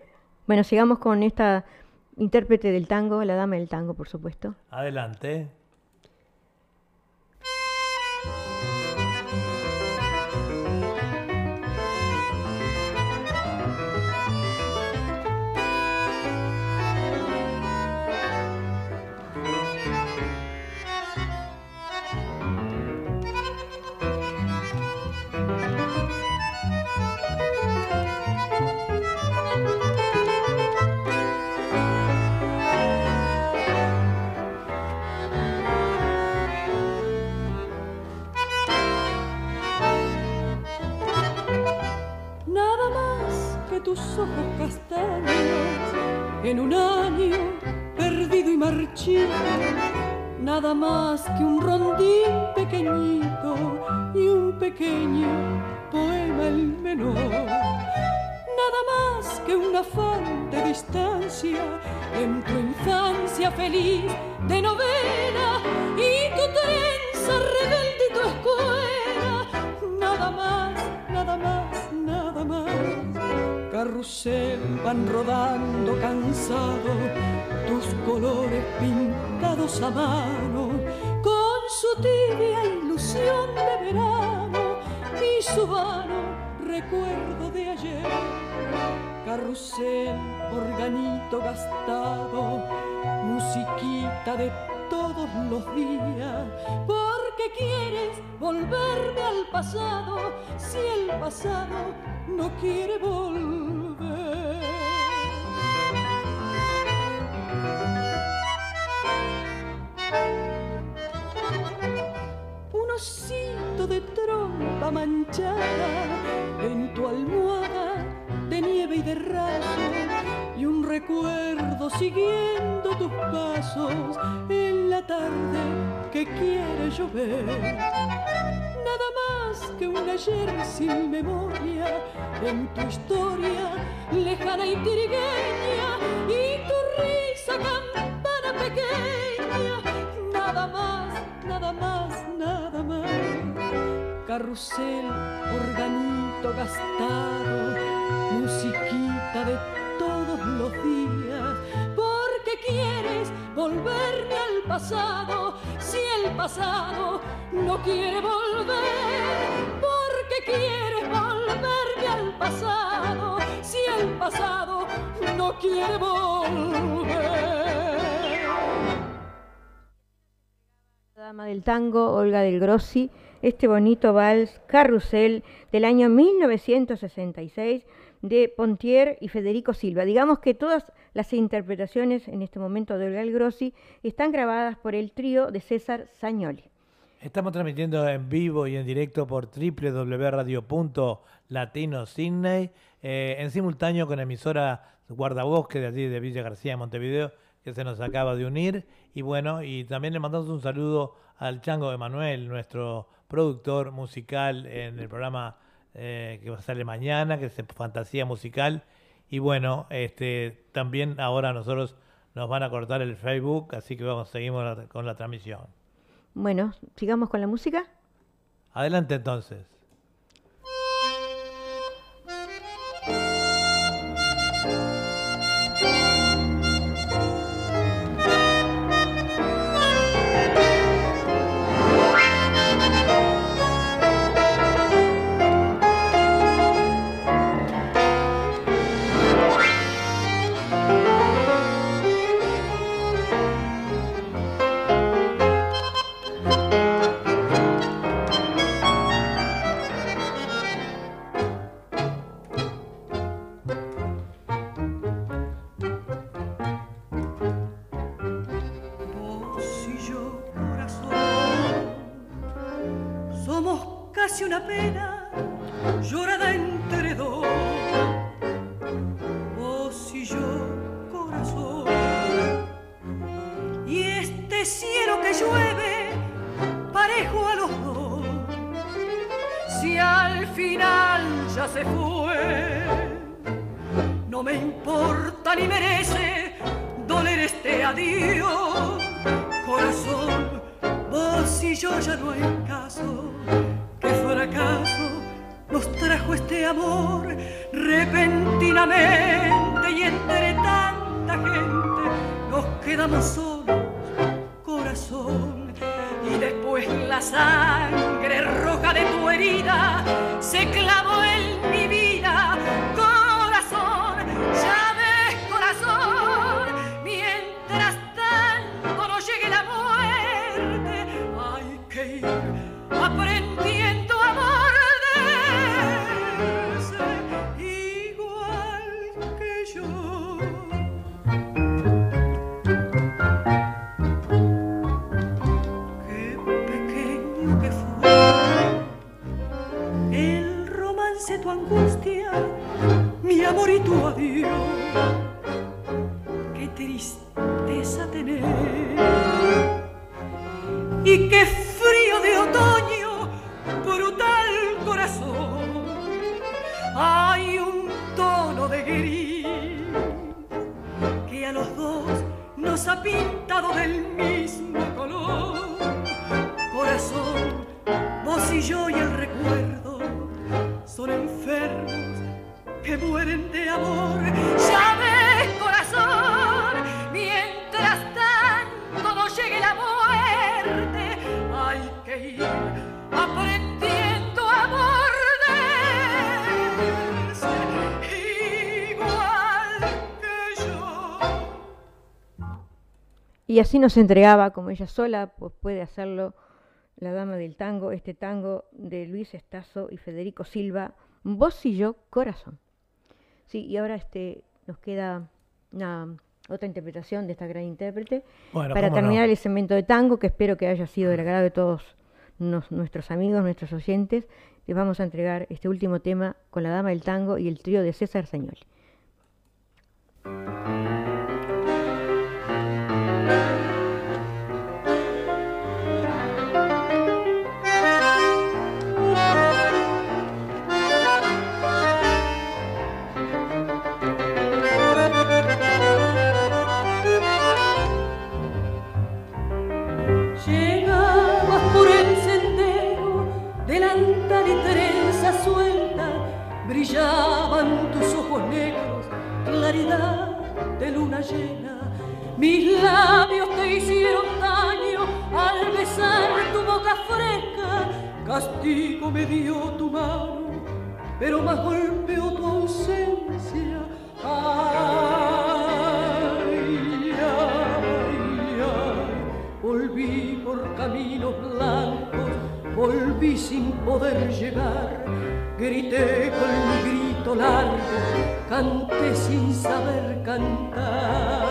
Bueno, sigamos con esta intérprete del tango, la dama del tango, por supuesto. Adelante. En un año perdido y marchito, nada más que un rondín pequeñito y un pequeño poema el menor. Nada más que un afán de distancia en tu infancia feliz de novela y tu trenza rebelde y tu escuela. Nada más, nada más, nada más carrusel van rodando cansado tus colores pintados a mano con su tibia ilusión de verano y su vano recuerdo de ayer. Carrusel, organito gastado, musiquita de todos los días, porque quieres volverme al pasado si el pasado no quiere volver. Un osito de trompa manchada en tu almohada de nieve y de raso y un recuerdo siguiendo tus pasos en la tarde que quiere llover. Nada más que un ayer sin memoria en tu historia lejana y tirigueña y tu risa campana pequeña. Nada más, nada más, nada más. Carrusel, organito gastado, musiquita de todos los días. Porque quieres volverme al pasado, si el pasado no quiere volver. Porque quieres volverme al pasado, si el pasado no quiere volver. Dama del tango, Olga del Grossi, este bonito vals Carrusel del año 1966 de Pontier y Federico Silva. Digamos que todas las interpretaciones en este momento de Olga Grossi están grabadas por el trío de César Sagnoli. Estamos transmitiendo en vivo y en directo por www.radio.latino Sydney, eh, en simultáneo con emisora Guardabosque de allí de Villa García de Montevideo, que se nos acaba de unir. Y bueno, y también le mandamos un saludo al Chango Emanuel, nuestro productor musical en el programa eh, que va a salir mañana, que es Fantasía Musical. Y bueno, este también ahora nosotros nos van a cortar el Facebook, así que vamos, seguimos la- con la transmisión. Bueno, sigamos con la música. Adelante entonces. Así nos entregaba, como ella sola pues puede hacerlo, la dama del tango, este tango de Luis Estazo y Federico Silva, Vos y yo, corazón. Sí, y ahora este, nos queda una, otra interpretación de esta gran intérprete Bueno, para no. terminar el segmento de tango, que espero que haya sido del agrado de todos nos- nuestros amigos, nuestros oyentes, les vamos a entregar este último tema con la Dama del Tango y el trío de César Sañoli. De luna llena. Mis labios te hicieron daño al besar tu boca fresca. Castigo me dio tu mano, pero más golpeó tu ausencia. Ay, ay, ay, volví por caminos blancos, volví sin poder llegar. Grité con mi largo canté sin saber cantar.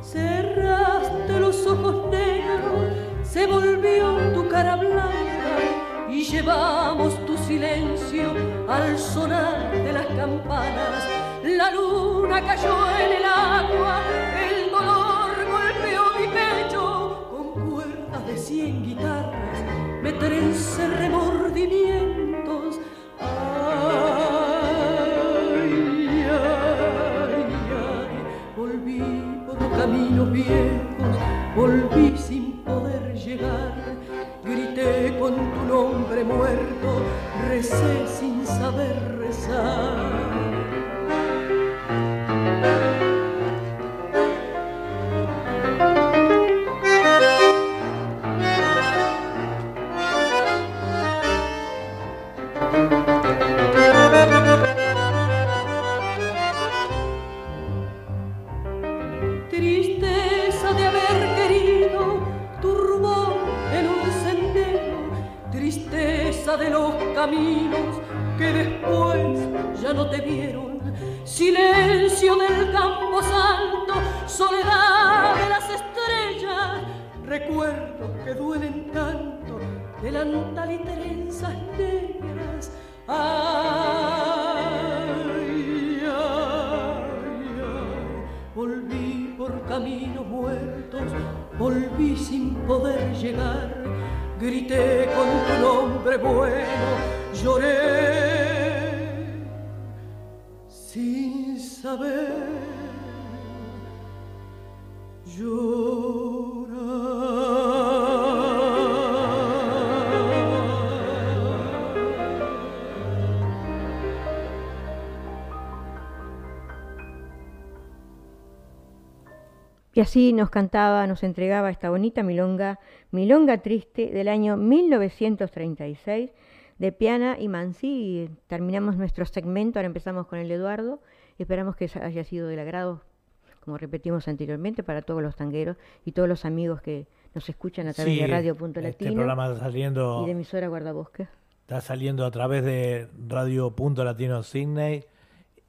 Cerraste los ojos negros, se volvió tu cara blanca y llevamos tu silencio al sonar de las campanas. La luna cayó en el agua, cien guitarras me trence remordimientos. Ay, ay, ay, volví por caminos viejos, volví sin poder llegar. Grité con tu nombre muerto, recé sin saber rezar. Y así nos cantaba, nos entregaba esta bonita milonga, Milonga Triste del año 1936 de Piana y Mansi. Y terminamos nuestro segmento, ahora empezamos con el Eduardo. Esperamos que haya sido del agrado, como repetimos anteriormente, para todos los tangueros y todos los amigos que nos escuchan a través de Radio Punto este Latino. programa está saliendo, y de emisora Guardabosque. Está saliendo a través de Radio Punto Latino Sydney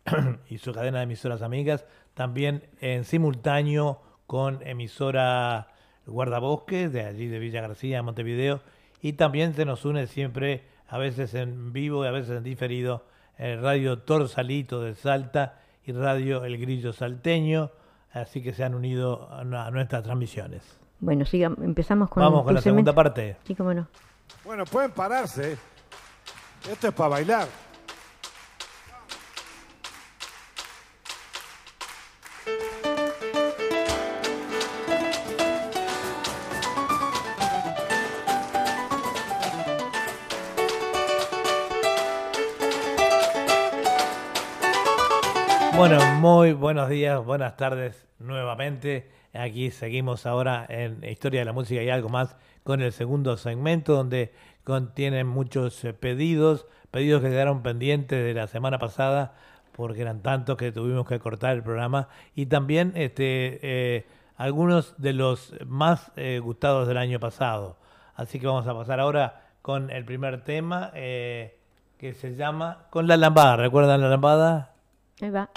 y su cadena de emisoras amigas. También en simultáneo con emisora Guardabosques, de allí de Villa García, Montevideo, y también se nos une siempre, a veces en vivo y a veces en diferido, el Radio Torsalito de Salta y Radio El Grillo Salteño, así que se han unido a, nuestras transmisiones. Bueno, siga, empezamos con, Vamos con la segunda parte. Sí, cómo no. Bueno, pueden pararse. Esto es para bailar. Muy buenos días, buenas tardes nuevamente. Aquí seguimos ahora en Historia de la Música y algo más con el segundo segmento donde contienen muchos eh, pedidos, pedidos que quedaron pendientes de la semana pasada porque eran tantos que tuvimos que cortar el programa y también este, eh, algunos de los más eh, gustados del año pasado. Así que vamos a pasar ahora con el primer tema que se llama Con la lambada. ¿Recuerdan la lambada? Ahí va.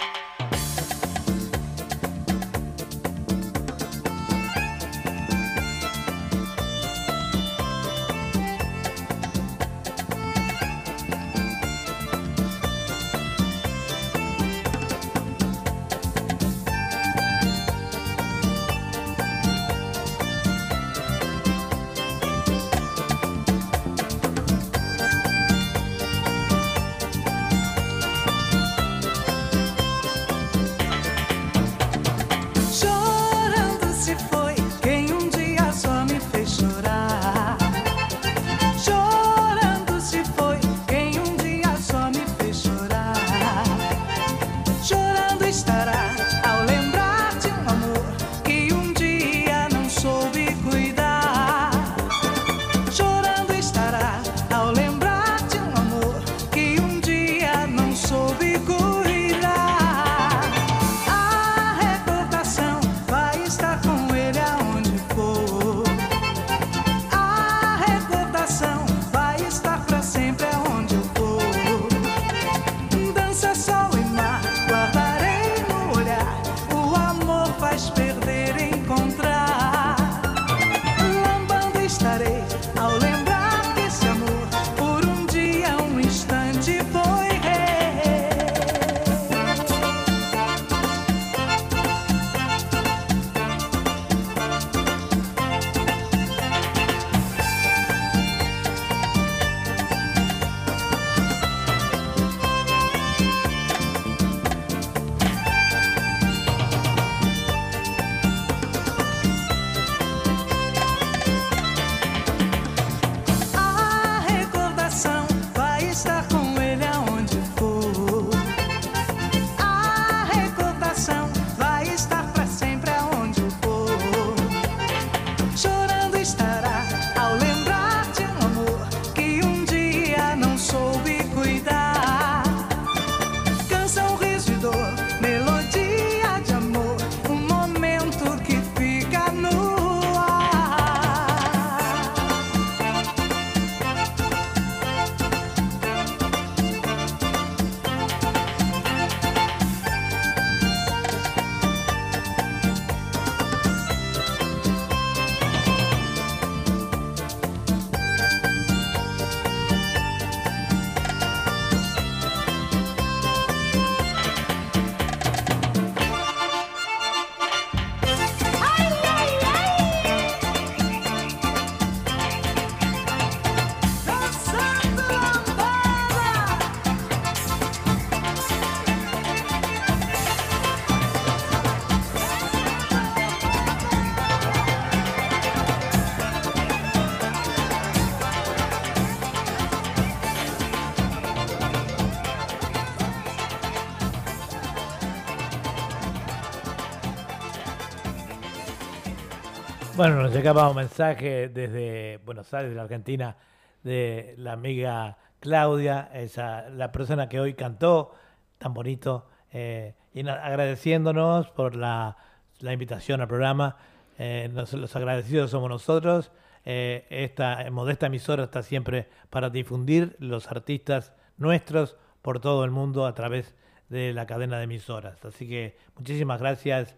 Bueno, nos llegaba un mensaje desde Buenos Aires, de la Argentina, de la amiga Claudia, esa, la persona que hoy cantó tan bonito, eh, y agradeciéndonos por la, la invitación al programa. Eh, nos- los agradecidos somos nosotros. Eh, esta modesta emisora está siempre para difundir los artistas nuestros por todo el mundo a través de la cadena de emisoras. Así que muchísimas gracias,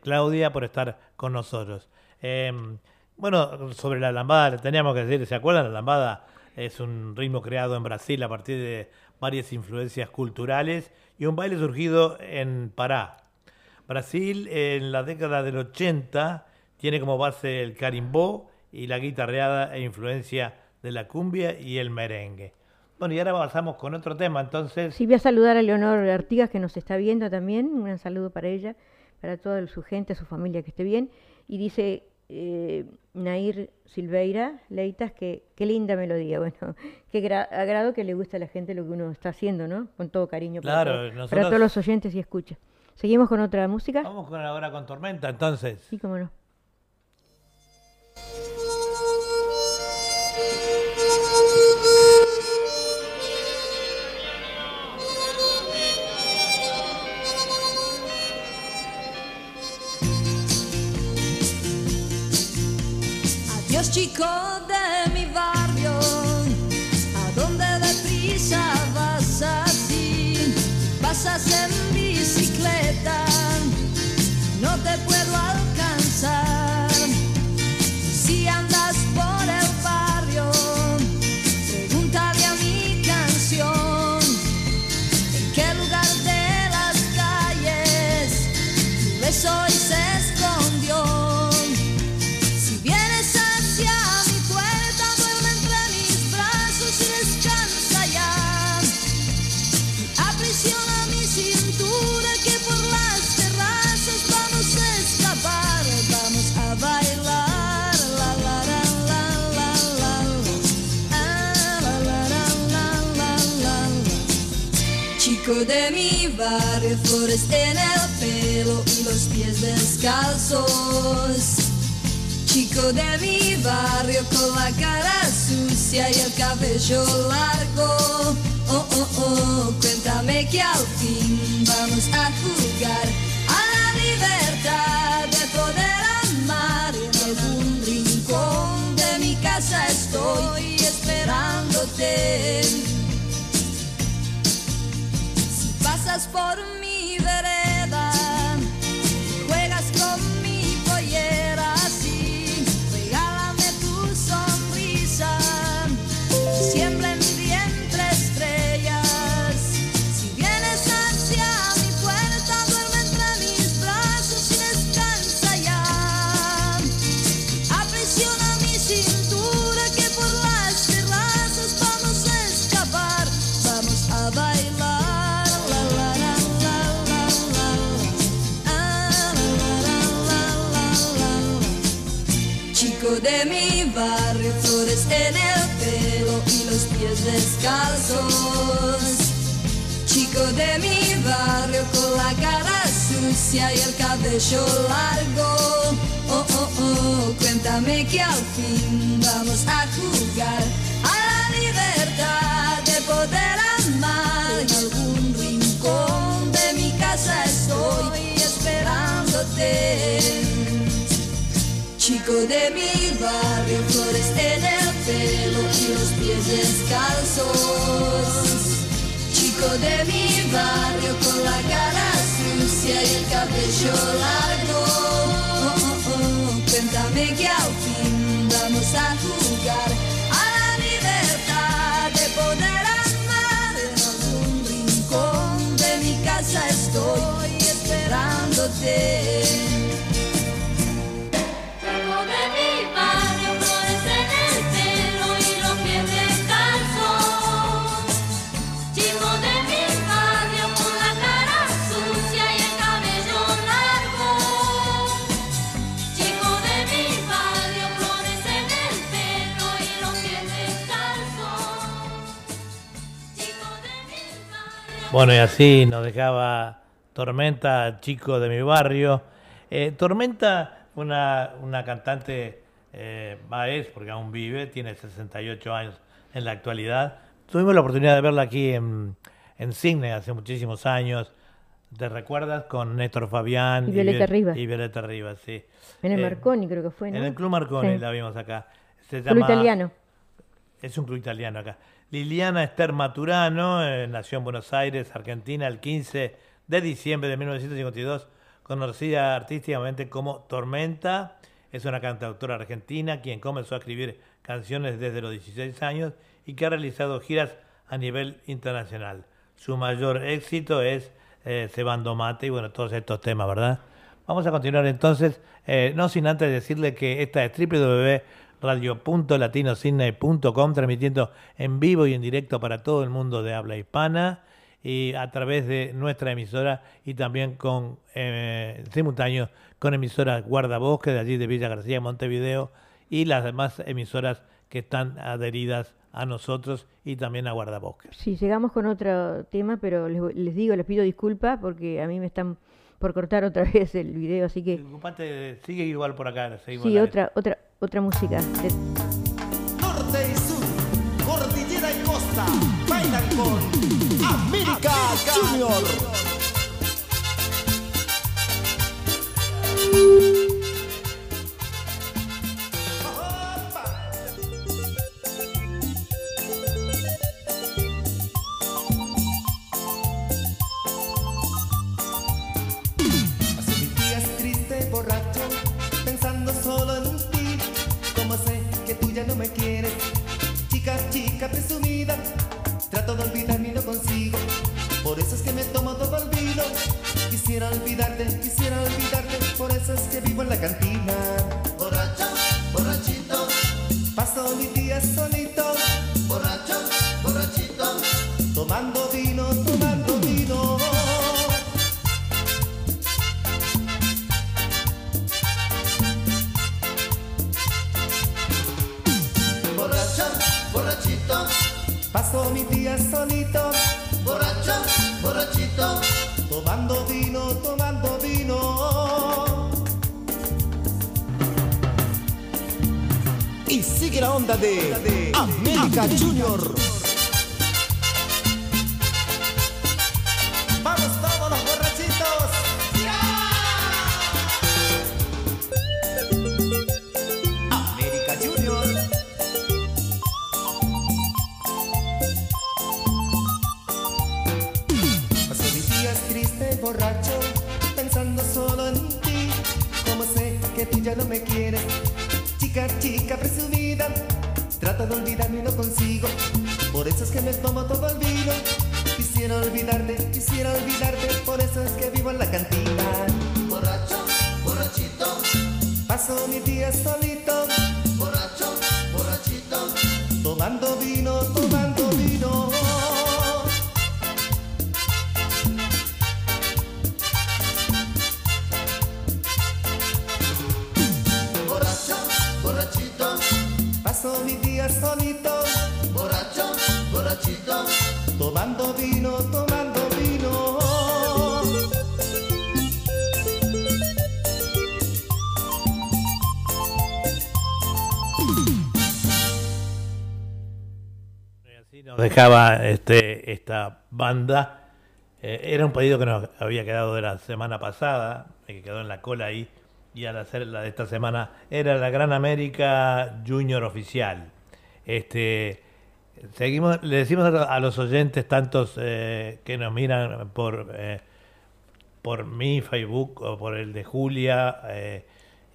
Claudia, por estar con nosotros. Eh, bueno, sobre la lambada, teníamos que decir, ¿se acuerdan? La lambada es un ritmo creado en Brasil a partir de varias influencias culturales y un baile surgido en Pará. Brasil en la década del 80 tiene como base el carimbó y la guitarreada e influencia de la cumbia y el merengue. Bueno, y ahora pasamos con otro tema, entonces. Sí, voy a saludar a Leonor Artigas que nos está viendo también. Un saludo para ella, para toda su gente, su familia que esté bien. Y dice eh, Nair Silveira Leitas que qué linda melodía. Bueno, qué gra- agrado que le gusta a la gente lo que uno está haciendo, ¿no? Con todo cariño para, Claro, todo- para todos los oyentes y escuchas. ¿Seguimos con otra música? Vamos con ahora con Tormenta, entonces. Sí, cómo no. Adiós chico Chico de mi barrio, flores en el pelo y los pies descalzos. Chico de mi barrio con la cara sucia y el cabello largo. Oh, oh, oh, cuéntame que al fin vamos a jugar a la libertad de poder amar. En algún rincón de mi casa estoy esperándote. transforme la cara sucia y el cabello largo. Oh, oh, oh, cuéntame que al fin vamos a jugar a la libertad de poder amar. En algún rincón de mi casa estoy esperándote. Chico de mi barrio, flores en el pelo y los pies descalzos. Chico de mi barrio con la cara sucia y el cabello largo. Oh, oh, oh, cuéntame que al fin vamos a jugar a la libertad de poder amar. En algún rincón de mi casa estoy esperándote. Bueno, y así nos dejaba Tormenta, chico de mi barrio. Eh, Tormenta una, una cantante, eh, va es, porque aún vive, tiene 68 años en la actualidad. Tuvimos la oportunidad de verla aquí en, en Cine hace muchísimos años. ¿Te recuerdas? Con Néstor Fabián. Y Violeta Viol- Rivas. Y Violeta Rivas, sí. En el Eh, Marconi creo que fue, ¿no? En el Club Marconi Sí. la vimos acá. Se Club italiano. es un club italiano acá. Liliana Esther Maturano eh, nació en Buenos Aires, Argentina, el 15 de diciembre de 1952, conocida artísticamente como Tormenta. Es una cantautora argentina quien comenzó a escribir canciones desde los 16 años y que ha realizado giras a nivel internacional. Su mayor éxito es eh, Cebando Mate y bueno, todos estos temas, ¿verdad? Vamos a continuar entonces, eh, no sin antes decirle que esta es www.radio.latinosidney.com, transmitiendo en vivo y en directo para todo el mundo de habla hispana y a través de nuestra emisora y también con eh, simultáneo con emisoras Guardabosque de allí de Villa García, Montevideo y las demás emisoras que están adheridas a nosotros y también a Guardabosque. Sí, llegamos con otro tema, pero les, les digo, les pido disculpas porque a mí me están por cortar otra vez el video, así que sigue igual por acá, sí, otra, otra, otra música. Norte y sur, cordillera y costa, bailan con América Junior. Chica, chica presumida. Trato de olvidarme y no consigo, por eso es que me tomo todo el vino. Quisiera olvidarte, quisiera olvidarte, por eso es que vivo en la cantina. Borracho, borrachito, paso mis días solito. Borracho, borrachito, tomando vino, Paso mis días solito, borracho, borrachito. Tomando vino, tomando vino. Y sigue la onda de América Junior. Trato de olvidarme y no consigo, por eso es que me tomo todo el vino. Quisiera olvidarte, quisiera olvidarte, por eso es que vivo en la cantina. Borracho, borrachito, paso mis días solito. Borracho, borrachito, tomando vino, tomando dejaba este, esta banda. Eh, era un pedido que nos había quedado de la semana pasada, eh, que quedó en la cola ahí, y al hacer la de esta semana era la Gran América Junior Oficial. Este, seguimos, le decimos a los oyentes, tantos eh, que nos miran por, por mi Facebook o por el de Julia,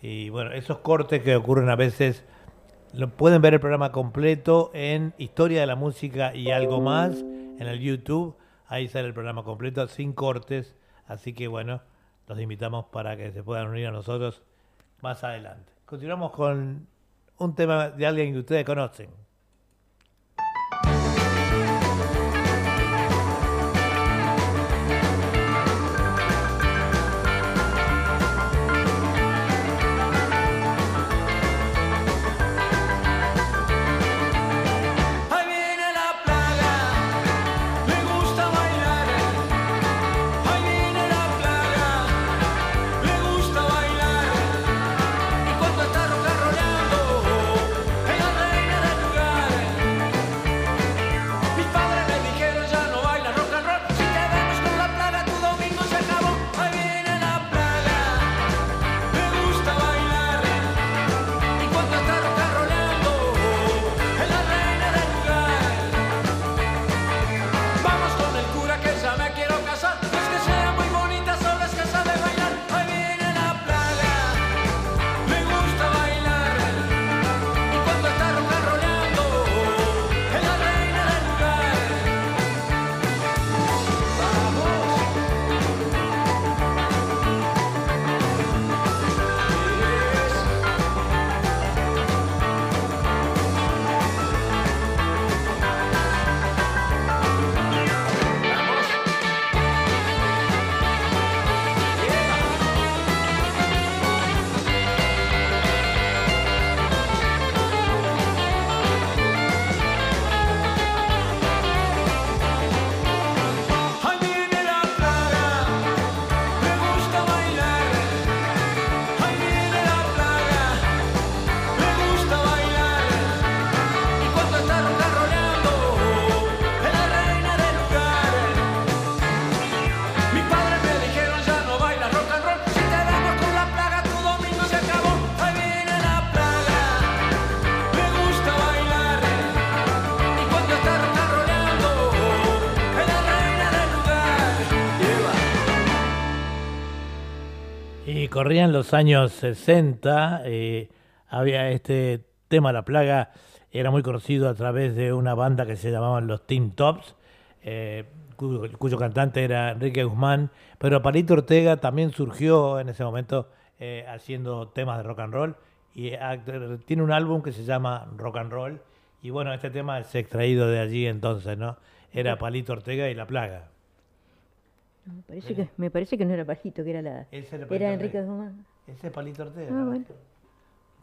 y bueno, esos cortes que ocurren a veces lo pueden ver el programa completo en Historia de la Música y algo más en el YouTube. Ahí sale el programa completo sin cortes. Así que bueno, los invitamos para que se puedan unir a nosotros más adelante. Continuamos con un tema de alguien que ustedes conocen. Corrían los años 60, eh, había este tema La Plaga, era muy conocido a través de una banda que se llamaban los Team Tops, eh, cuyo, cuyo cantante era Enrique Guzmán, pero Palito Ortega también surgió en ese momento eh, haciendo temas de rock and roll y tiene un álbum que se llama Rock and Roll y bueno, este tema es extraído de allí entonces, ¿no? Era Palito Ortega y La Plaga. Me parece, que, me parece que no era Pajito, que era la. Ese era Palito Era Enrique. Guzmán. Ese es Palito Ortega. Ah.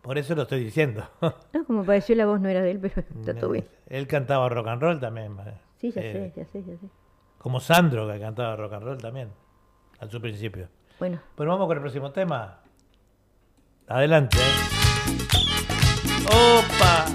Por eso lo estoy diciendo. No, como pareció la voz no era de él, pero está todo bien. Él cantaba rock and roll también. Sí, ya eh, sé, ya sé, ya sé. Como Sandro, que cantaba rock and roll también, a su principio. Bueno, Bueno, vamos con el próximo tema. Adelante. ¡Opa!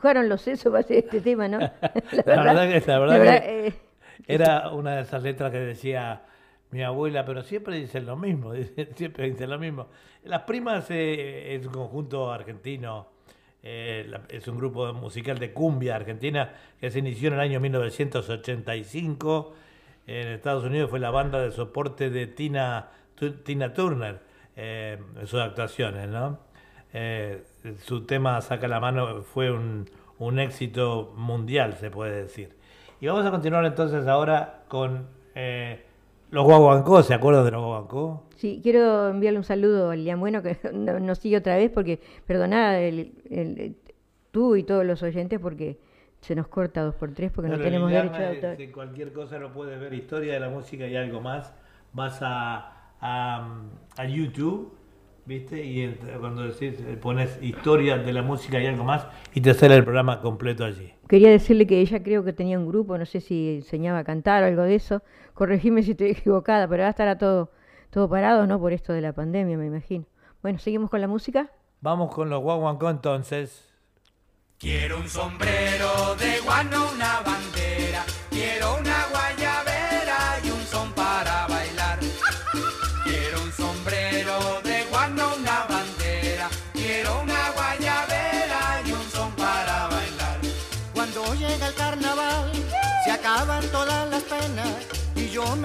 Estrujaron los sesos para hacer este tema, ¿no? La La verdad que- la verdad que- eh, Era una de esas letras que decía mi abuela, pero siempre dicen lo mismo, siempre dicen lo mismo. Las Primas eh, es un conjunto argentino, eh, la- es un grupo musical de cumbia argentina que se inició en el año 1985. En Estados Unidos fue la banda de soporte de Tina, Tina Turner eh, en sus actuaciones, ¿no? Eh, su tema Saca la mano fue un, un éxito mundial, se puede decir. Y vamos a continuar entonces ahora con eh, los guaguancó. ¿Se acuerdan de los guaguancó? Sí, quiero enviarle un saludo a Lilian Bueno, que no- nos sigue otra vez, porque, perdoná, el- el- tú y todos los oyentes, porque se nos corta dos por tres, porque no Pero tenemos Liliana, derecho de autor. este, cualquier cosa lo puedes ver, historia de la música y algo más. Vas a, a, a YouTube, ¿viste? Y cuando decís, eh, pones historia de la música y algo más, y te sale el programa completo allí. Quería decirle que ella creo que tenía un grupo, no sé si enseñaba a cantar o algo de eso. Corregime si estoy equivocada, pero ahora estará todo, todo parado, ¿no? Por esto de la pandemia, me imagino. Bueno, seguimos con la música. Vamos con los guaguancó entonces. Quiero un sombrero de guano, una bandera. Quiero una guayabera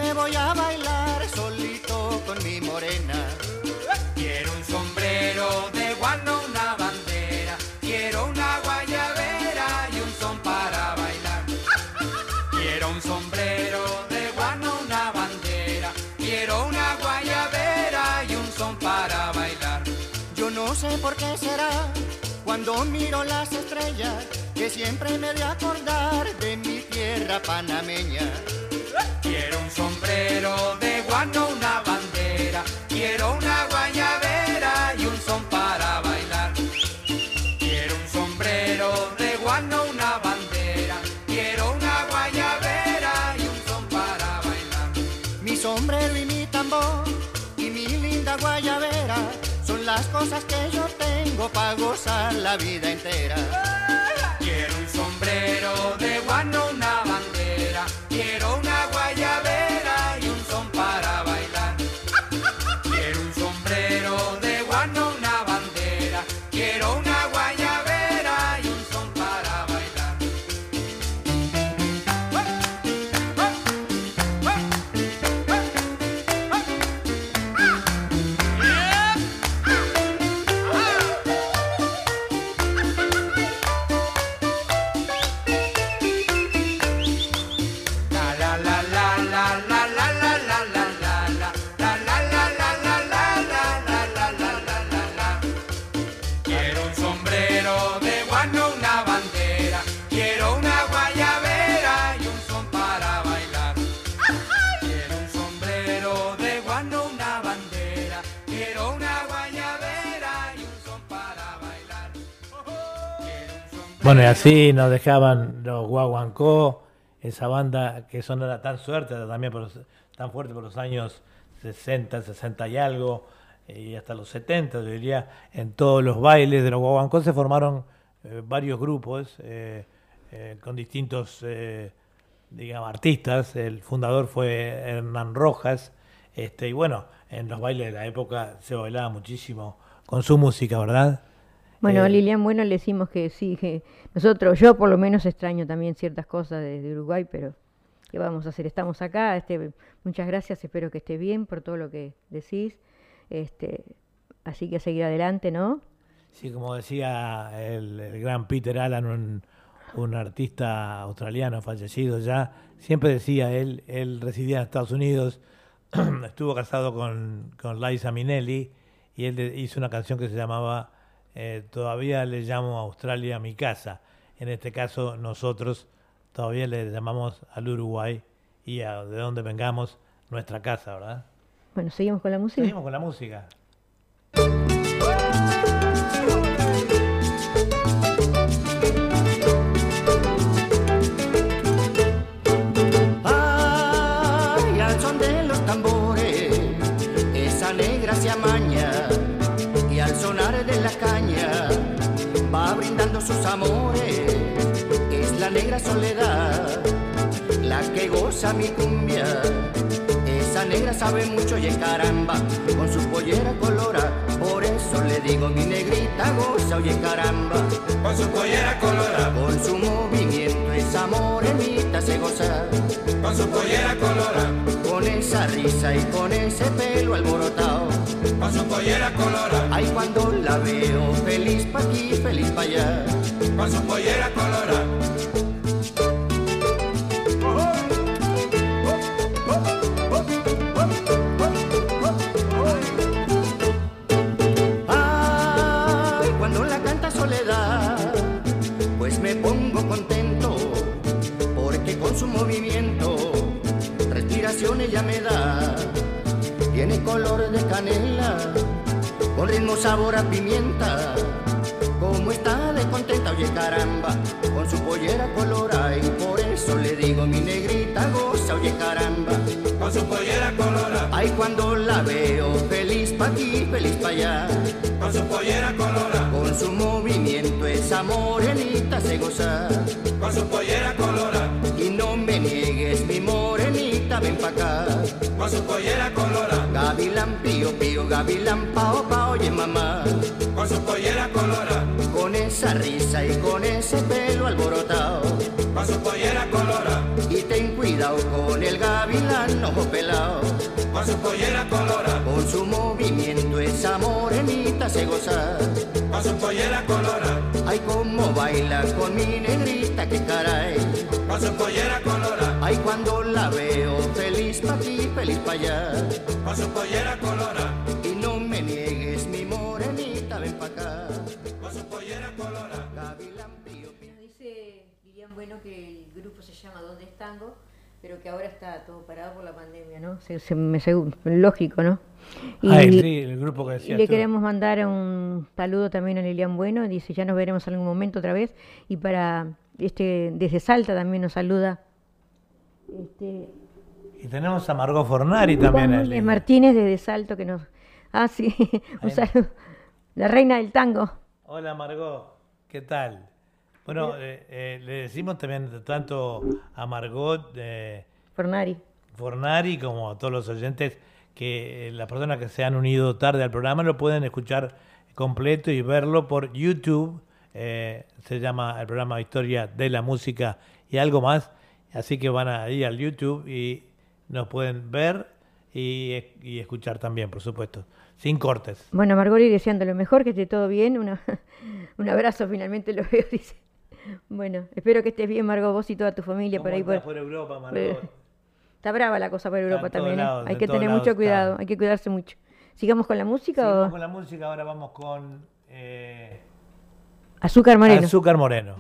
me voy a bailar solito con mi morena. Quiero un sombrero de guano, una bandera. Quiero una guayabera y un son para bailar. Quiero un sombrero de guano, una bandera. Quiero una guayabera y un son para bailar. Yo no sé por qué será cuando miro las estrellas que siempre me de acordar de mi tierra panameña. Quiero un sombrero de guano, una bandera. Quiero una guayabera y un son para bailar. Quiero un sombrero de guano, una bandera. Quiero una guayabera y un son para bailar. Mi sombrero y mi tambor y mi linda guayabera son las cosas que yo tengo para gozar la vida entera. Así nos dejaban los guaguancó, esa banda que sonara tan suerte también por los- tan fuerte por los años 60, 60 y algo, y hasta los 70, yo diría, en todos los bailes de los guaguancó se formaron eh, varios grupos eh, eh, con distintos, digamos, artistas. El fundador fue Hernán Rojas, este, y bueno, en los bailes de la época se bailaba muchísimo con su música, ¿verdad? Bueno, Lilian Bueno le decimos que sí, que nosotros, yo por lo menos extraño también ciertas cosas de, de Uruguay, pero ¿qué vamos a hacer? Estamos acá, este, muchas gracias, espero que esté bien por todo lo que decís, este, así que a seguir adelante, ¿no? Sí, como decía el, gran Peter Allen, un, un artista australiano fallecido ya, siempre decía, él, él residía en Estados Unidos, estuvo casado con, con Liza Minnelli y él hizo una canción que se llamaba eh, Todavía le llamo a Australia mi casa. En este caso nosotros todavía le llamamos al Uruguay y a de donde vengamos nuestra casa, ¿verdad? Bueno, seguimos con la música. Seguimos con la música. Sus amores. Es la negra soledad la que goza mi cumbia. Esa negra sabe mucho y es caramba con su pollera colora. Por eso le digo mi negrita goza, oye caramba. Con su pollera colorada, Con su movimiento esa morenita se goza. con su pollera colorada, Con esa risa y con ese pelo alborotado. Con su pollera colorada, Ay, cuando la veo, feliz pa' aquí, feliz pa' allá. con su pollera colorada. Ay, cuando la canta soledad, pues me pongo contento, porque con su movimiento, respiración ella me da. Color de canela, con ritmo sabor a pimienta, como está de contenta, oye caramba, con su pollera colorada. Y por eso le digo mi negrita goza, oye caramba, con su pollera colorada, ay cuando la veo feliz pa' aquí, feliz pa' allá, con su pollera colorada, con su movimiento esa morenita se goza, con su pollera colorada, y no me niegues mi morenita, ven pa' acá, con su pollera colorada, gavilán pío pío, gavilán pao pao, oye mamá, con su pollera colorada, con esa risa y con ese pelo alborotado, con su pollera colorada, y ten cuidado con el gavilán ojo pelado, con su pollera colorada, con su movimiento esa morenita se goza, con su pollera colorada, ay como baila con mi negrita que caray, con su pollera colorada, ay cuando la veo feliz pa' aquí, feliz pa' allá, con su pollera colorada, y no me niegues mi morenita, ven pa' acá, Bueno que el grupo se llama ¿Dónde es Tango? Pero que ahora está todo parado por la pandemia, ¿no? Se, se- me lógico, ¿no? Y, Ay, sí, el grupo que y decías le tú. queremos mandar un saludo también a Lilian Bueno. Dice, ya nos veremos en algún momento otra vez. Y para, este, desde Salta también nos saluda. Este, Y tenemos a Margot Fornari también. línea. Martínez desde Salto que nos... Ah, sí, un saludo. La reina del tango. Hola Margot, ¿qué tal? Bueno, eh, eh, le decimos también tanto a Margot eh, Fornari. Fornari como a todos los oyentes que eh, las personas que se han unido tarde al programa lo pueden escuchar completo y verlo por YouTube. eh, se llama el programa Historia de la Música y algo más. Así que van a ir al YouTube y nos pueden ver y, y escuchar también, por supuesto, sin cortes. Bueno, Margoli deseando lo mejor, que esté todo bien. Una, un abrazo, finalmente lo veo, dice. Bueno, espero que estés bien, Margot, vos y toda tu familia por ¿Cómo ahí. Por, por Europa, Margot? Está brava la cosa por Europa también. ¿eh? hay que tener mucho está. cuidado, hay que cuidarse mucho. ¿Sigamos con la música Seguimos o con la música, ahora vamos con eh, Azúcar Moreno? Azúcar Moreno.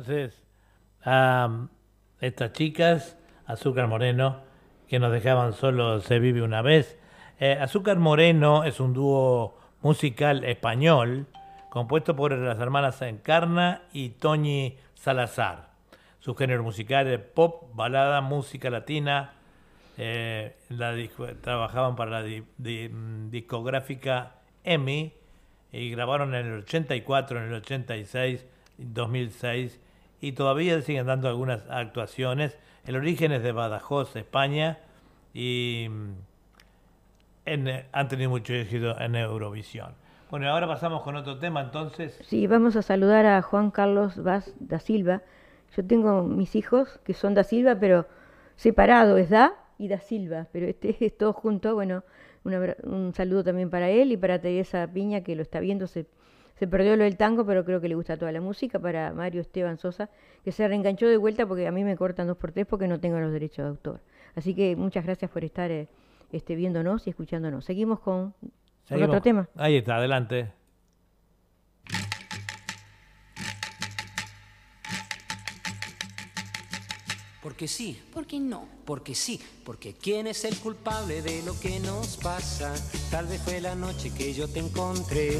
Entonces a estas chicas, Azúcar Moreno, que nos dejaban solo Se vive una vez. Eh, Azúcar Moreno es un dúo musical español compuesto por las hermanas Encarna y Toñi Salazar. Su género musical es pop, balada, música latina. Eh, trabajaban para la mm, discográfica EMI y grabaron en el 84, en el 86, 2006 y todavía siguen dando algunas actuaciones. El origen es de Badajoz, España y mm, en, eh, han tenido mucho éxito en Eurovisión. Bueno, ahora pasamos con otro tema entonces. Sí, vamos a saludar a Juan Carlos Vaz da Silva. Yo tengo mis hijos que son da Silva, pero separado es da y da Silva, pero este es todo junto. Bueno, un, saludo también para él y para Teresa Piña que lo está viendo. Se perdió lo del tango, pero creo que le gusta toda la música. Para Mario Esteban Sosa, que se reenganchó de vuelta porque a mí me cortan dos por tres porque no tengo los derechos de autor. Así que muchas gracias por estar eh, este, viéndonos y escuchándonos. Seguimos con, con Seguimos. otro tema. Ahí está, adelante. Porque sí, ¿Por qué no? porque sí, porque ¿quién es el culpable de lo que nos pasa? Tal vez fue la noche que yo te encontré.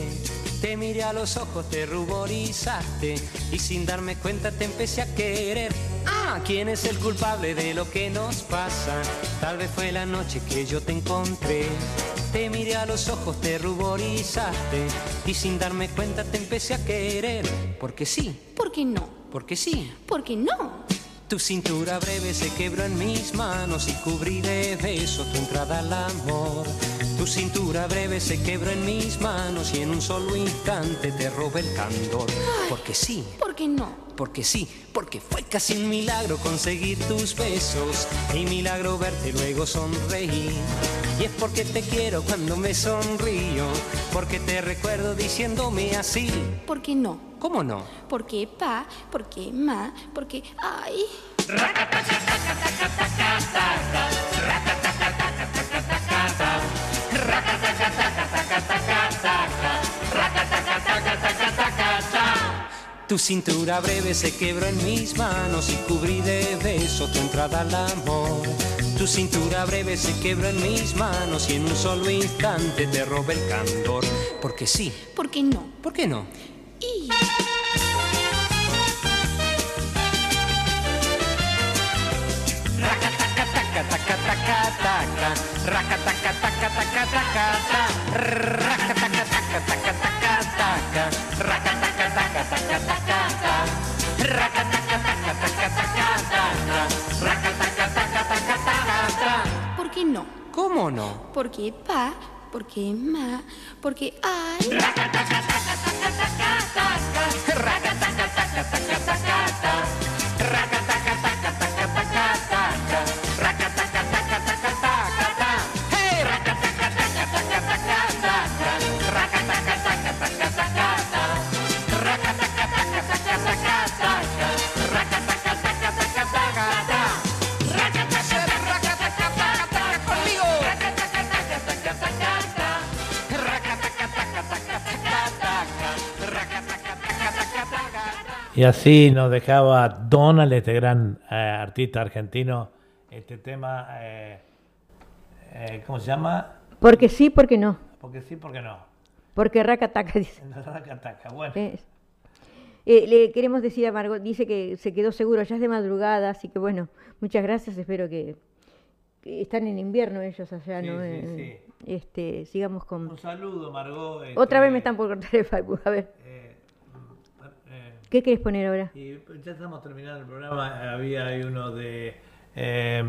Te miré a los ojos, te ruborizaste y sin darme cuenta te empecé a querer. Ah, ¿quién es el culpable de lo que nos pasa? Tal vez fue la noche que yo te encontré. Te miré a los ojos, te ruborizaste y sin darme cuenta te empecé a querer. Porque sí, ¿Por qué no? porque sí. ¿Por qué no? Tu cintura breve se quebró en mis manos y cubrí de besos tu entrada al amor. Tu cintura breve se quebró en mis manos y en un solo instante te robé el candor. Porque sí, ¿Por qué no? porque sí, porque fue casi un milagro conseguir tus besos y milagro verte luego sonreír. Y es porque te quiero cuando me sonrío, porque te recuerdo diciéndome así. ¿Por qué no? ¿Cómo no? ¿Por qué pa? ¿Por qué ma? ¿Por qué ay? Tu cintura breve se quebró en mis manos y cubrí de besos tu entrada al amor. Tu cintura breve se quebró en mis manos y en un solo instante te robé el candor. Porque sí, ¿Por qué no? ¿por qué no? Y ¿por qué no? ¿Cómo no? ¿Por qué pa? ¿Por qué ma? ¿Por qué ay? Y así nos dejaba Donald, este gran eh, artista argentino, este tema, eh, eh, ¿cómo se llama? Porque sí, porque no. Porque sí, porque no. Porque racataca dice. Racataca, Bueno, Eh, le queremos decir a Margot, dice que se quedó seguro, ya es de madrugada, así que bueno, muchas gracias, espero que, que están en invierno ellos allá, Sí, ¿no? sí, Eh, Este, sigamos con... un saludo, Margot. Otra este, vez me están por cortar el Facebook, a ver. ¿Qué querés poner ahora? y ya estamos terminando el programa. Había uno de eh,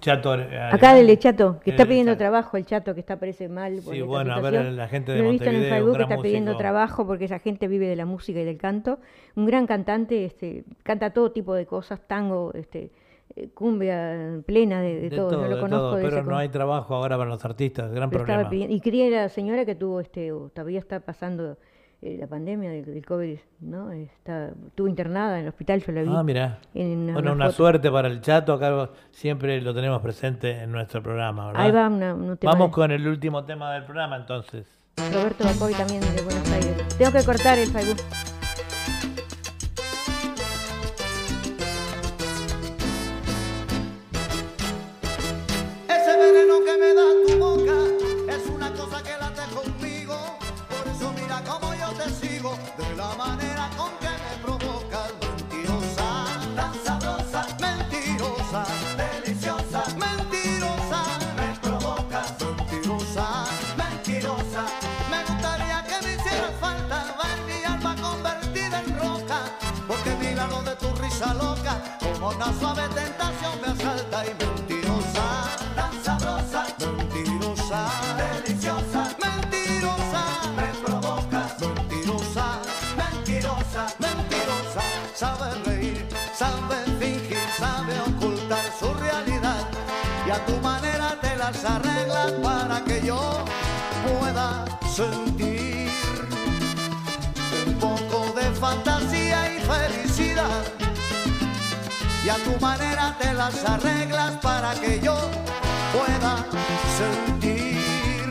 Chato. Acá del de Chato, que está pidiendo Chato. trabajo, el Chato, que está parece mal. por Sí, bueno, a ver, la gente de Lo he visto en el Montevideo, un Facebook que está pidiendo músico. trabajo porque esa gente vive de la música y del canto. Un gran cantante, este, canta todo tipo de cosas, tango, este, eh, cumbia plena de, de De todo. todo, no lo de conozco todo, de pero no hay trabajo ahora para los artistas, gran pero problema. pidiendo- y quería la señora que tuvo este, o todavía está pasando eh, la pandemia del, del COVID, ¿no? Está, estuvo internada en el hospital, yo la vi. Ah, mira. en una- Bueno, una suerte para el chato, acá siempre lo tenemos presente en nuestro programa, ¿verdad? Ahí va una- un tema Vamos de- con el último tema del programa entonces. Roberto Bacoy también de Buenos Aires. Tengo que cortar el Facebook. Suave tentación me asalta y mentirosa, tan sabrosa, mentirosa, deliciosa, mentirosa, me provoca, mentirosa, mentirosa, mentirosa, sabe reír, sabe fingir, sabe ocultar su realidad y a tu manera te las arreglas para que yo pueda sentir un poco de fantasía y felicidad. Y a tu manera te las arreglas para que yo pueda sentir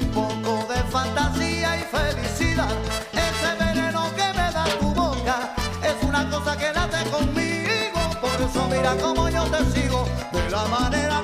un poco de fantasía y felicidad. Ese veneno que me da tu boca es una cosa que late conmigo. Por eso mira cómo yo te sigo de la manera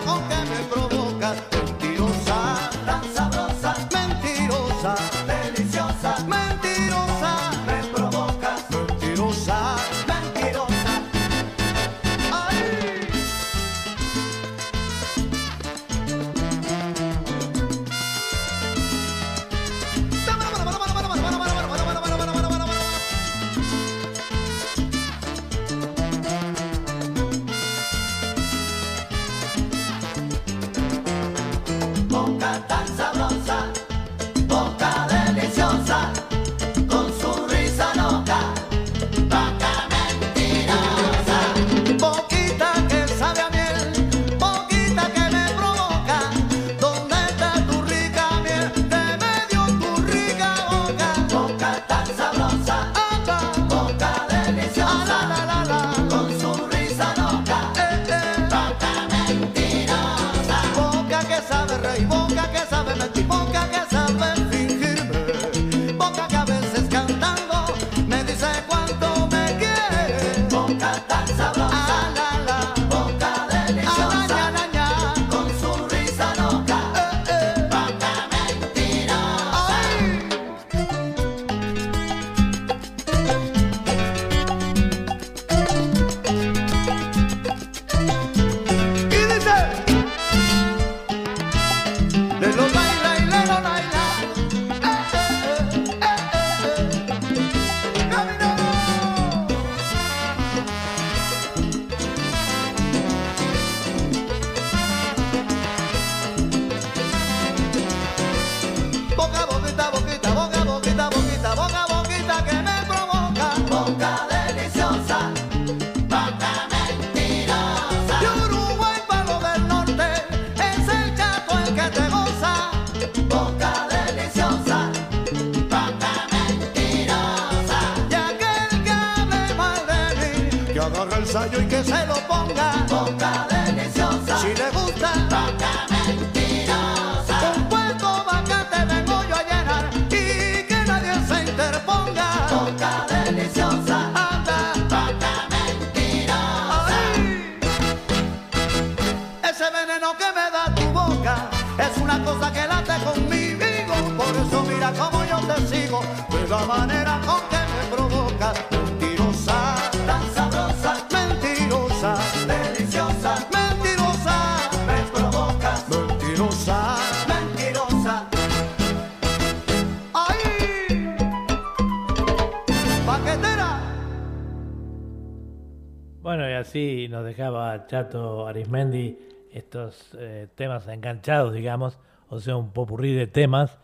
Chato Arismendi estos eh, temas enganchados, digamos, o sea, un popurrí de temas.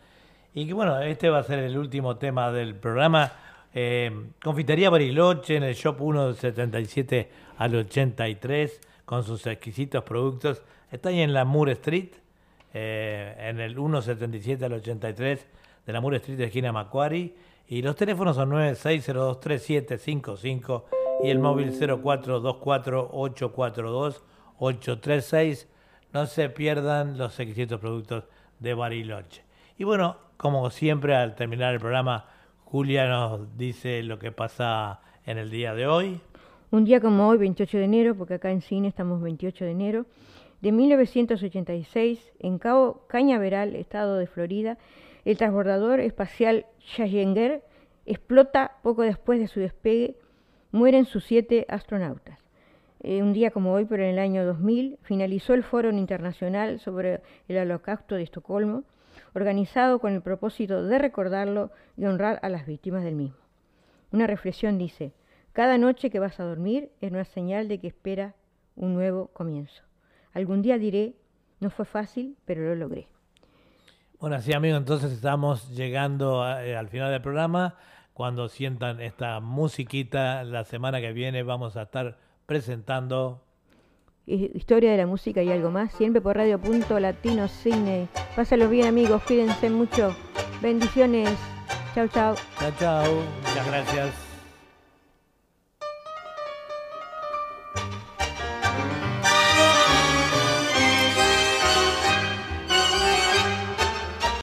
Y que bueno, este va a ser el último tema del programa. Eh, Confitería Bariloche en el Shop 1 del 77 al 83 con sus exquisitos productos. Está ahí en la Moore Street, eh, en el 177 al 83 de la Moore Street de esquina Macquarie. Y los teléfonos son 96023755 y el móvil 0424842836. No se pierdan los exquisitos productos de Bariloche. Y bueno, como siempre, al terminar el programa, Julia nos dice lo que pasa en el día de hoy. Un día como hoy, 28 de enero, porque acá en cine estamos 28 de enero, de 1986, en Cabo Cañaveral, estado de Florida, el transbordador espacial Challenger explota poco después de su despegue. Mueren sus siete astronautas. Eh, un día como hoy, pero en el año 2000, finalizó el Foro Internacional sobre el Holocausto de Estocolmo, organizado con el propósito de recordarlo y honrar a las víctimas del mismo. Una reflexión dice, Cada noche que vas a dormir es una señal de que espera un nuevo comienzo. Algún día diré, no fue fácil, pero lo logré. Bueno, así amigos, entonces estamos llegando eh, al final del programa. Cuando sientan esta musiquita, la semana que viene vamos a estar presentando. Hi- Historia de la música y algo más, siempre por Radio Punto Latino Cine. Pásalo bien amigos, cuídense mucho. Bendiciones. Chau, chau. Chao, chao. Muchas gracias.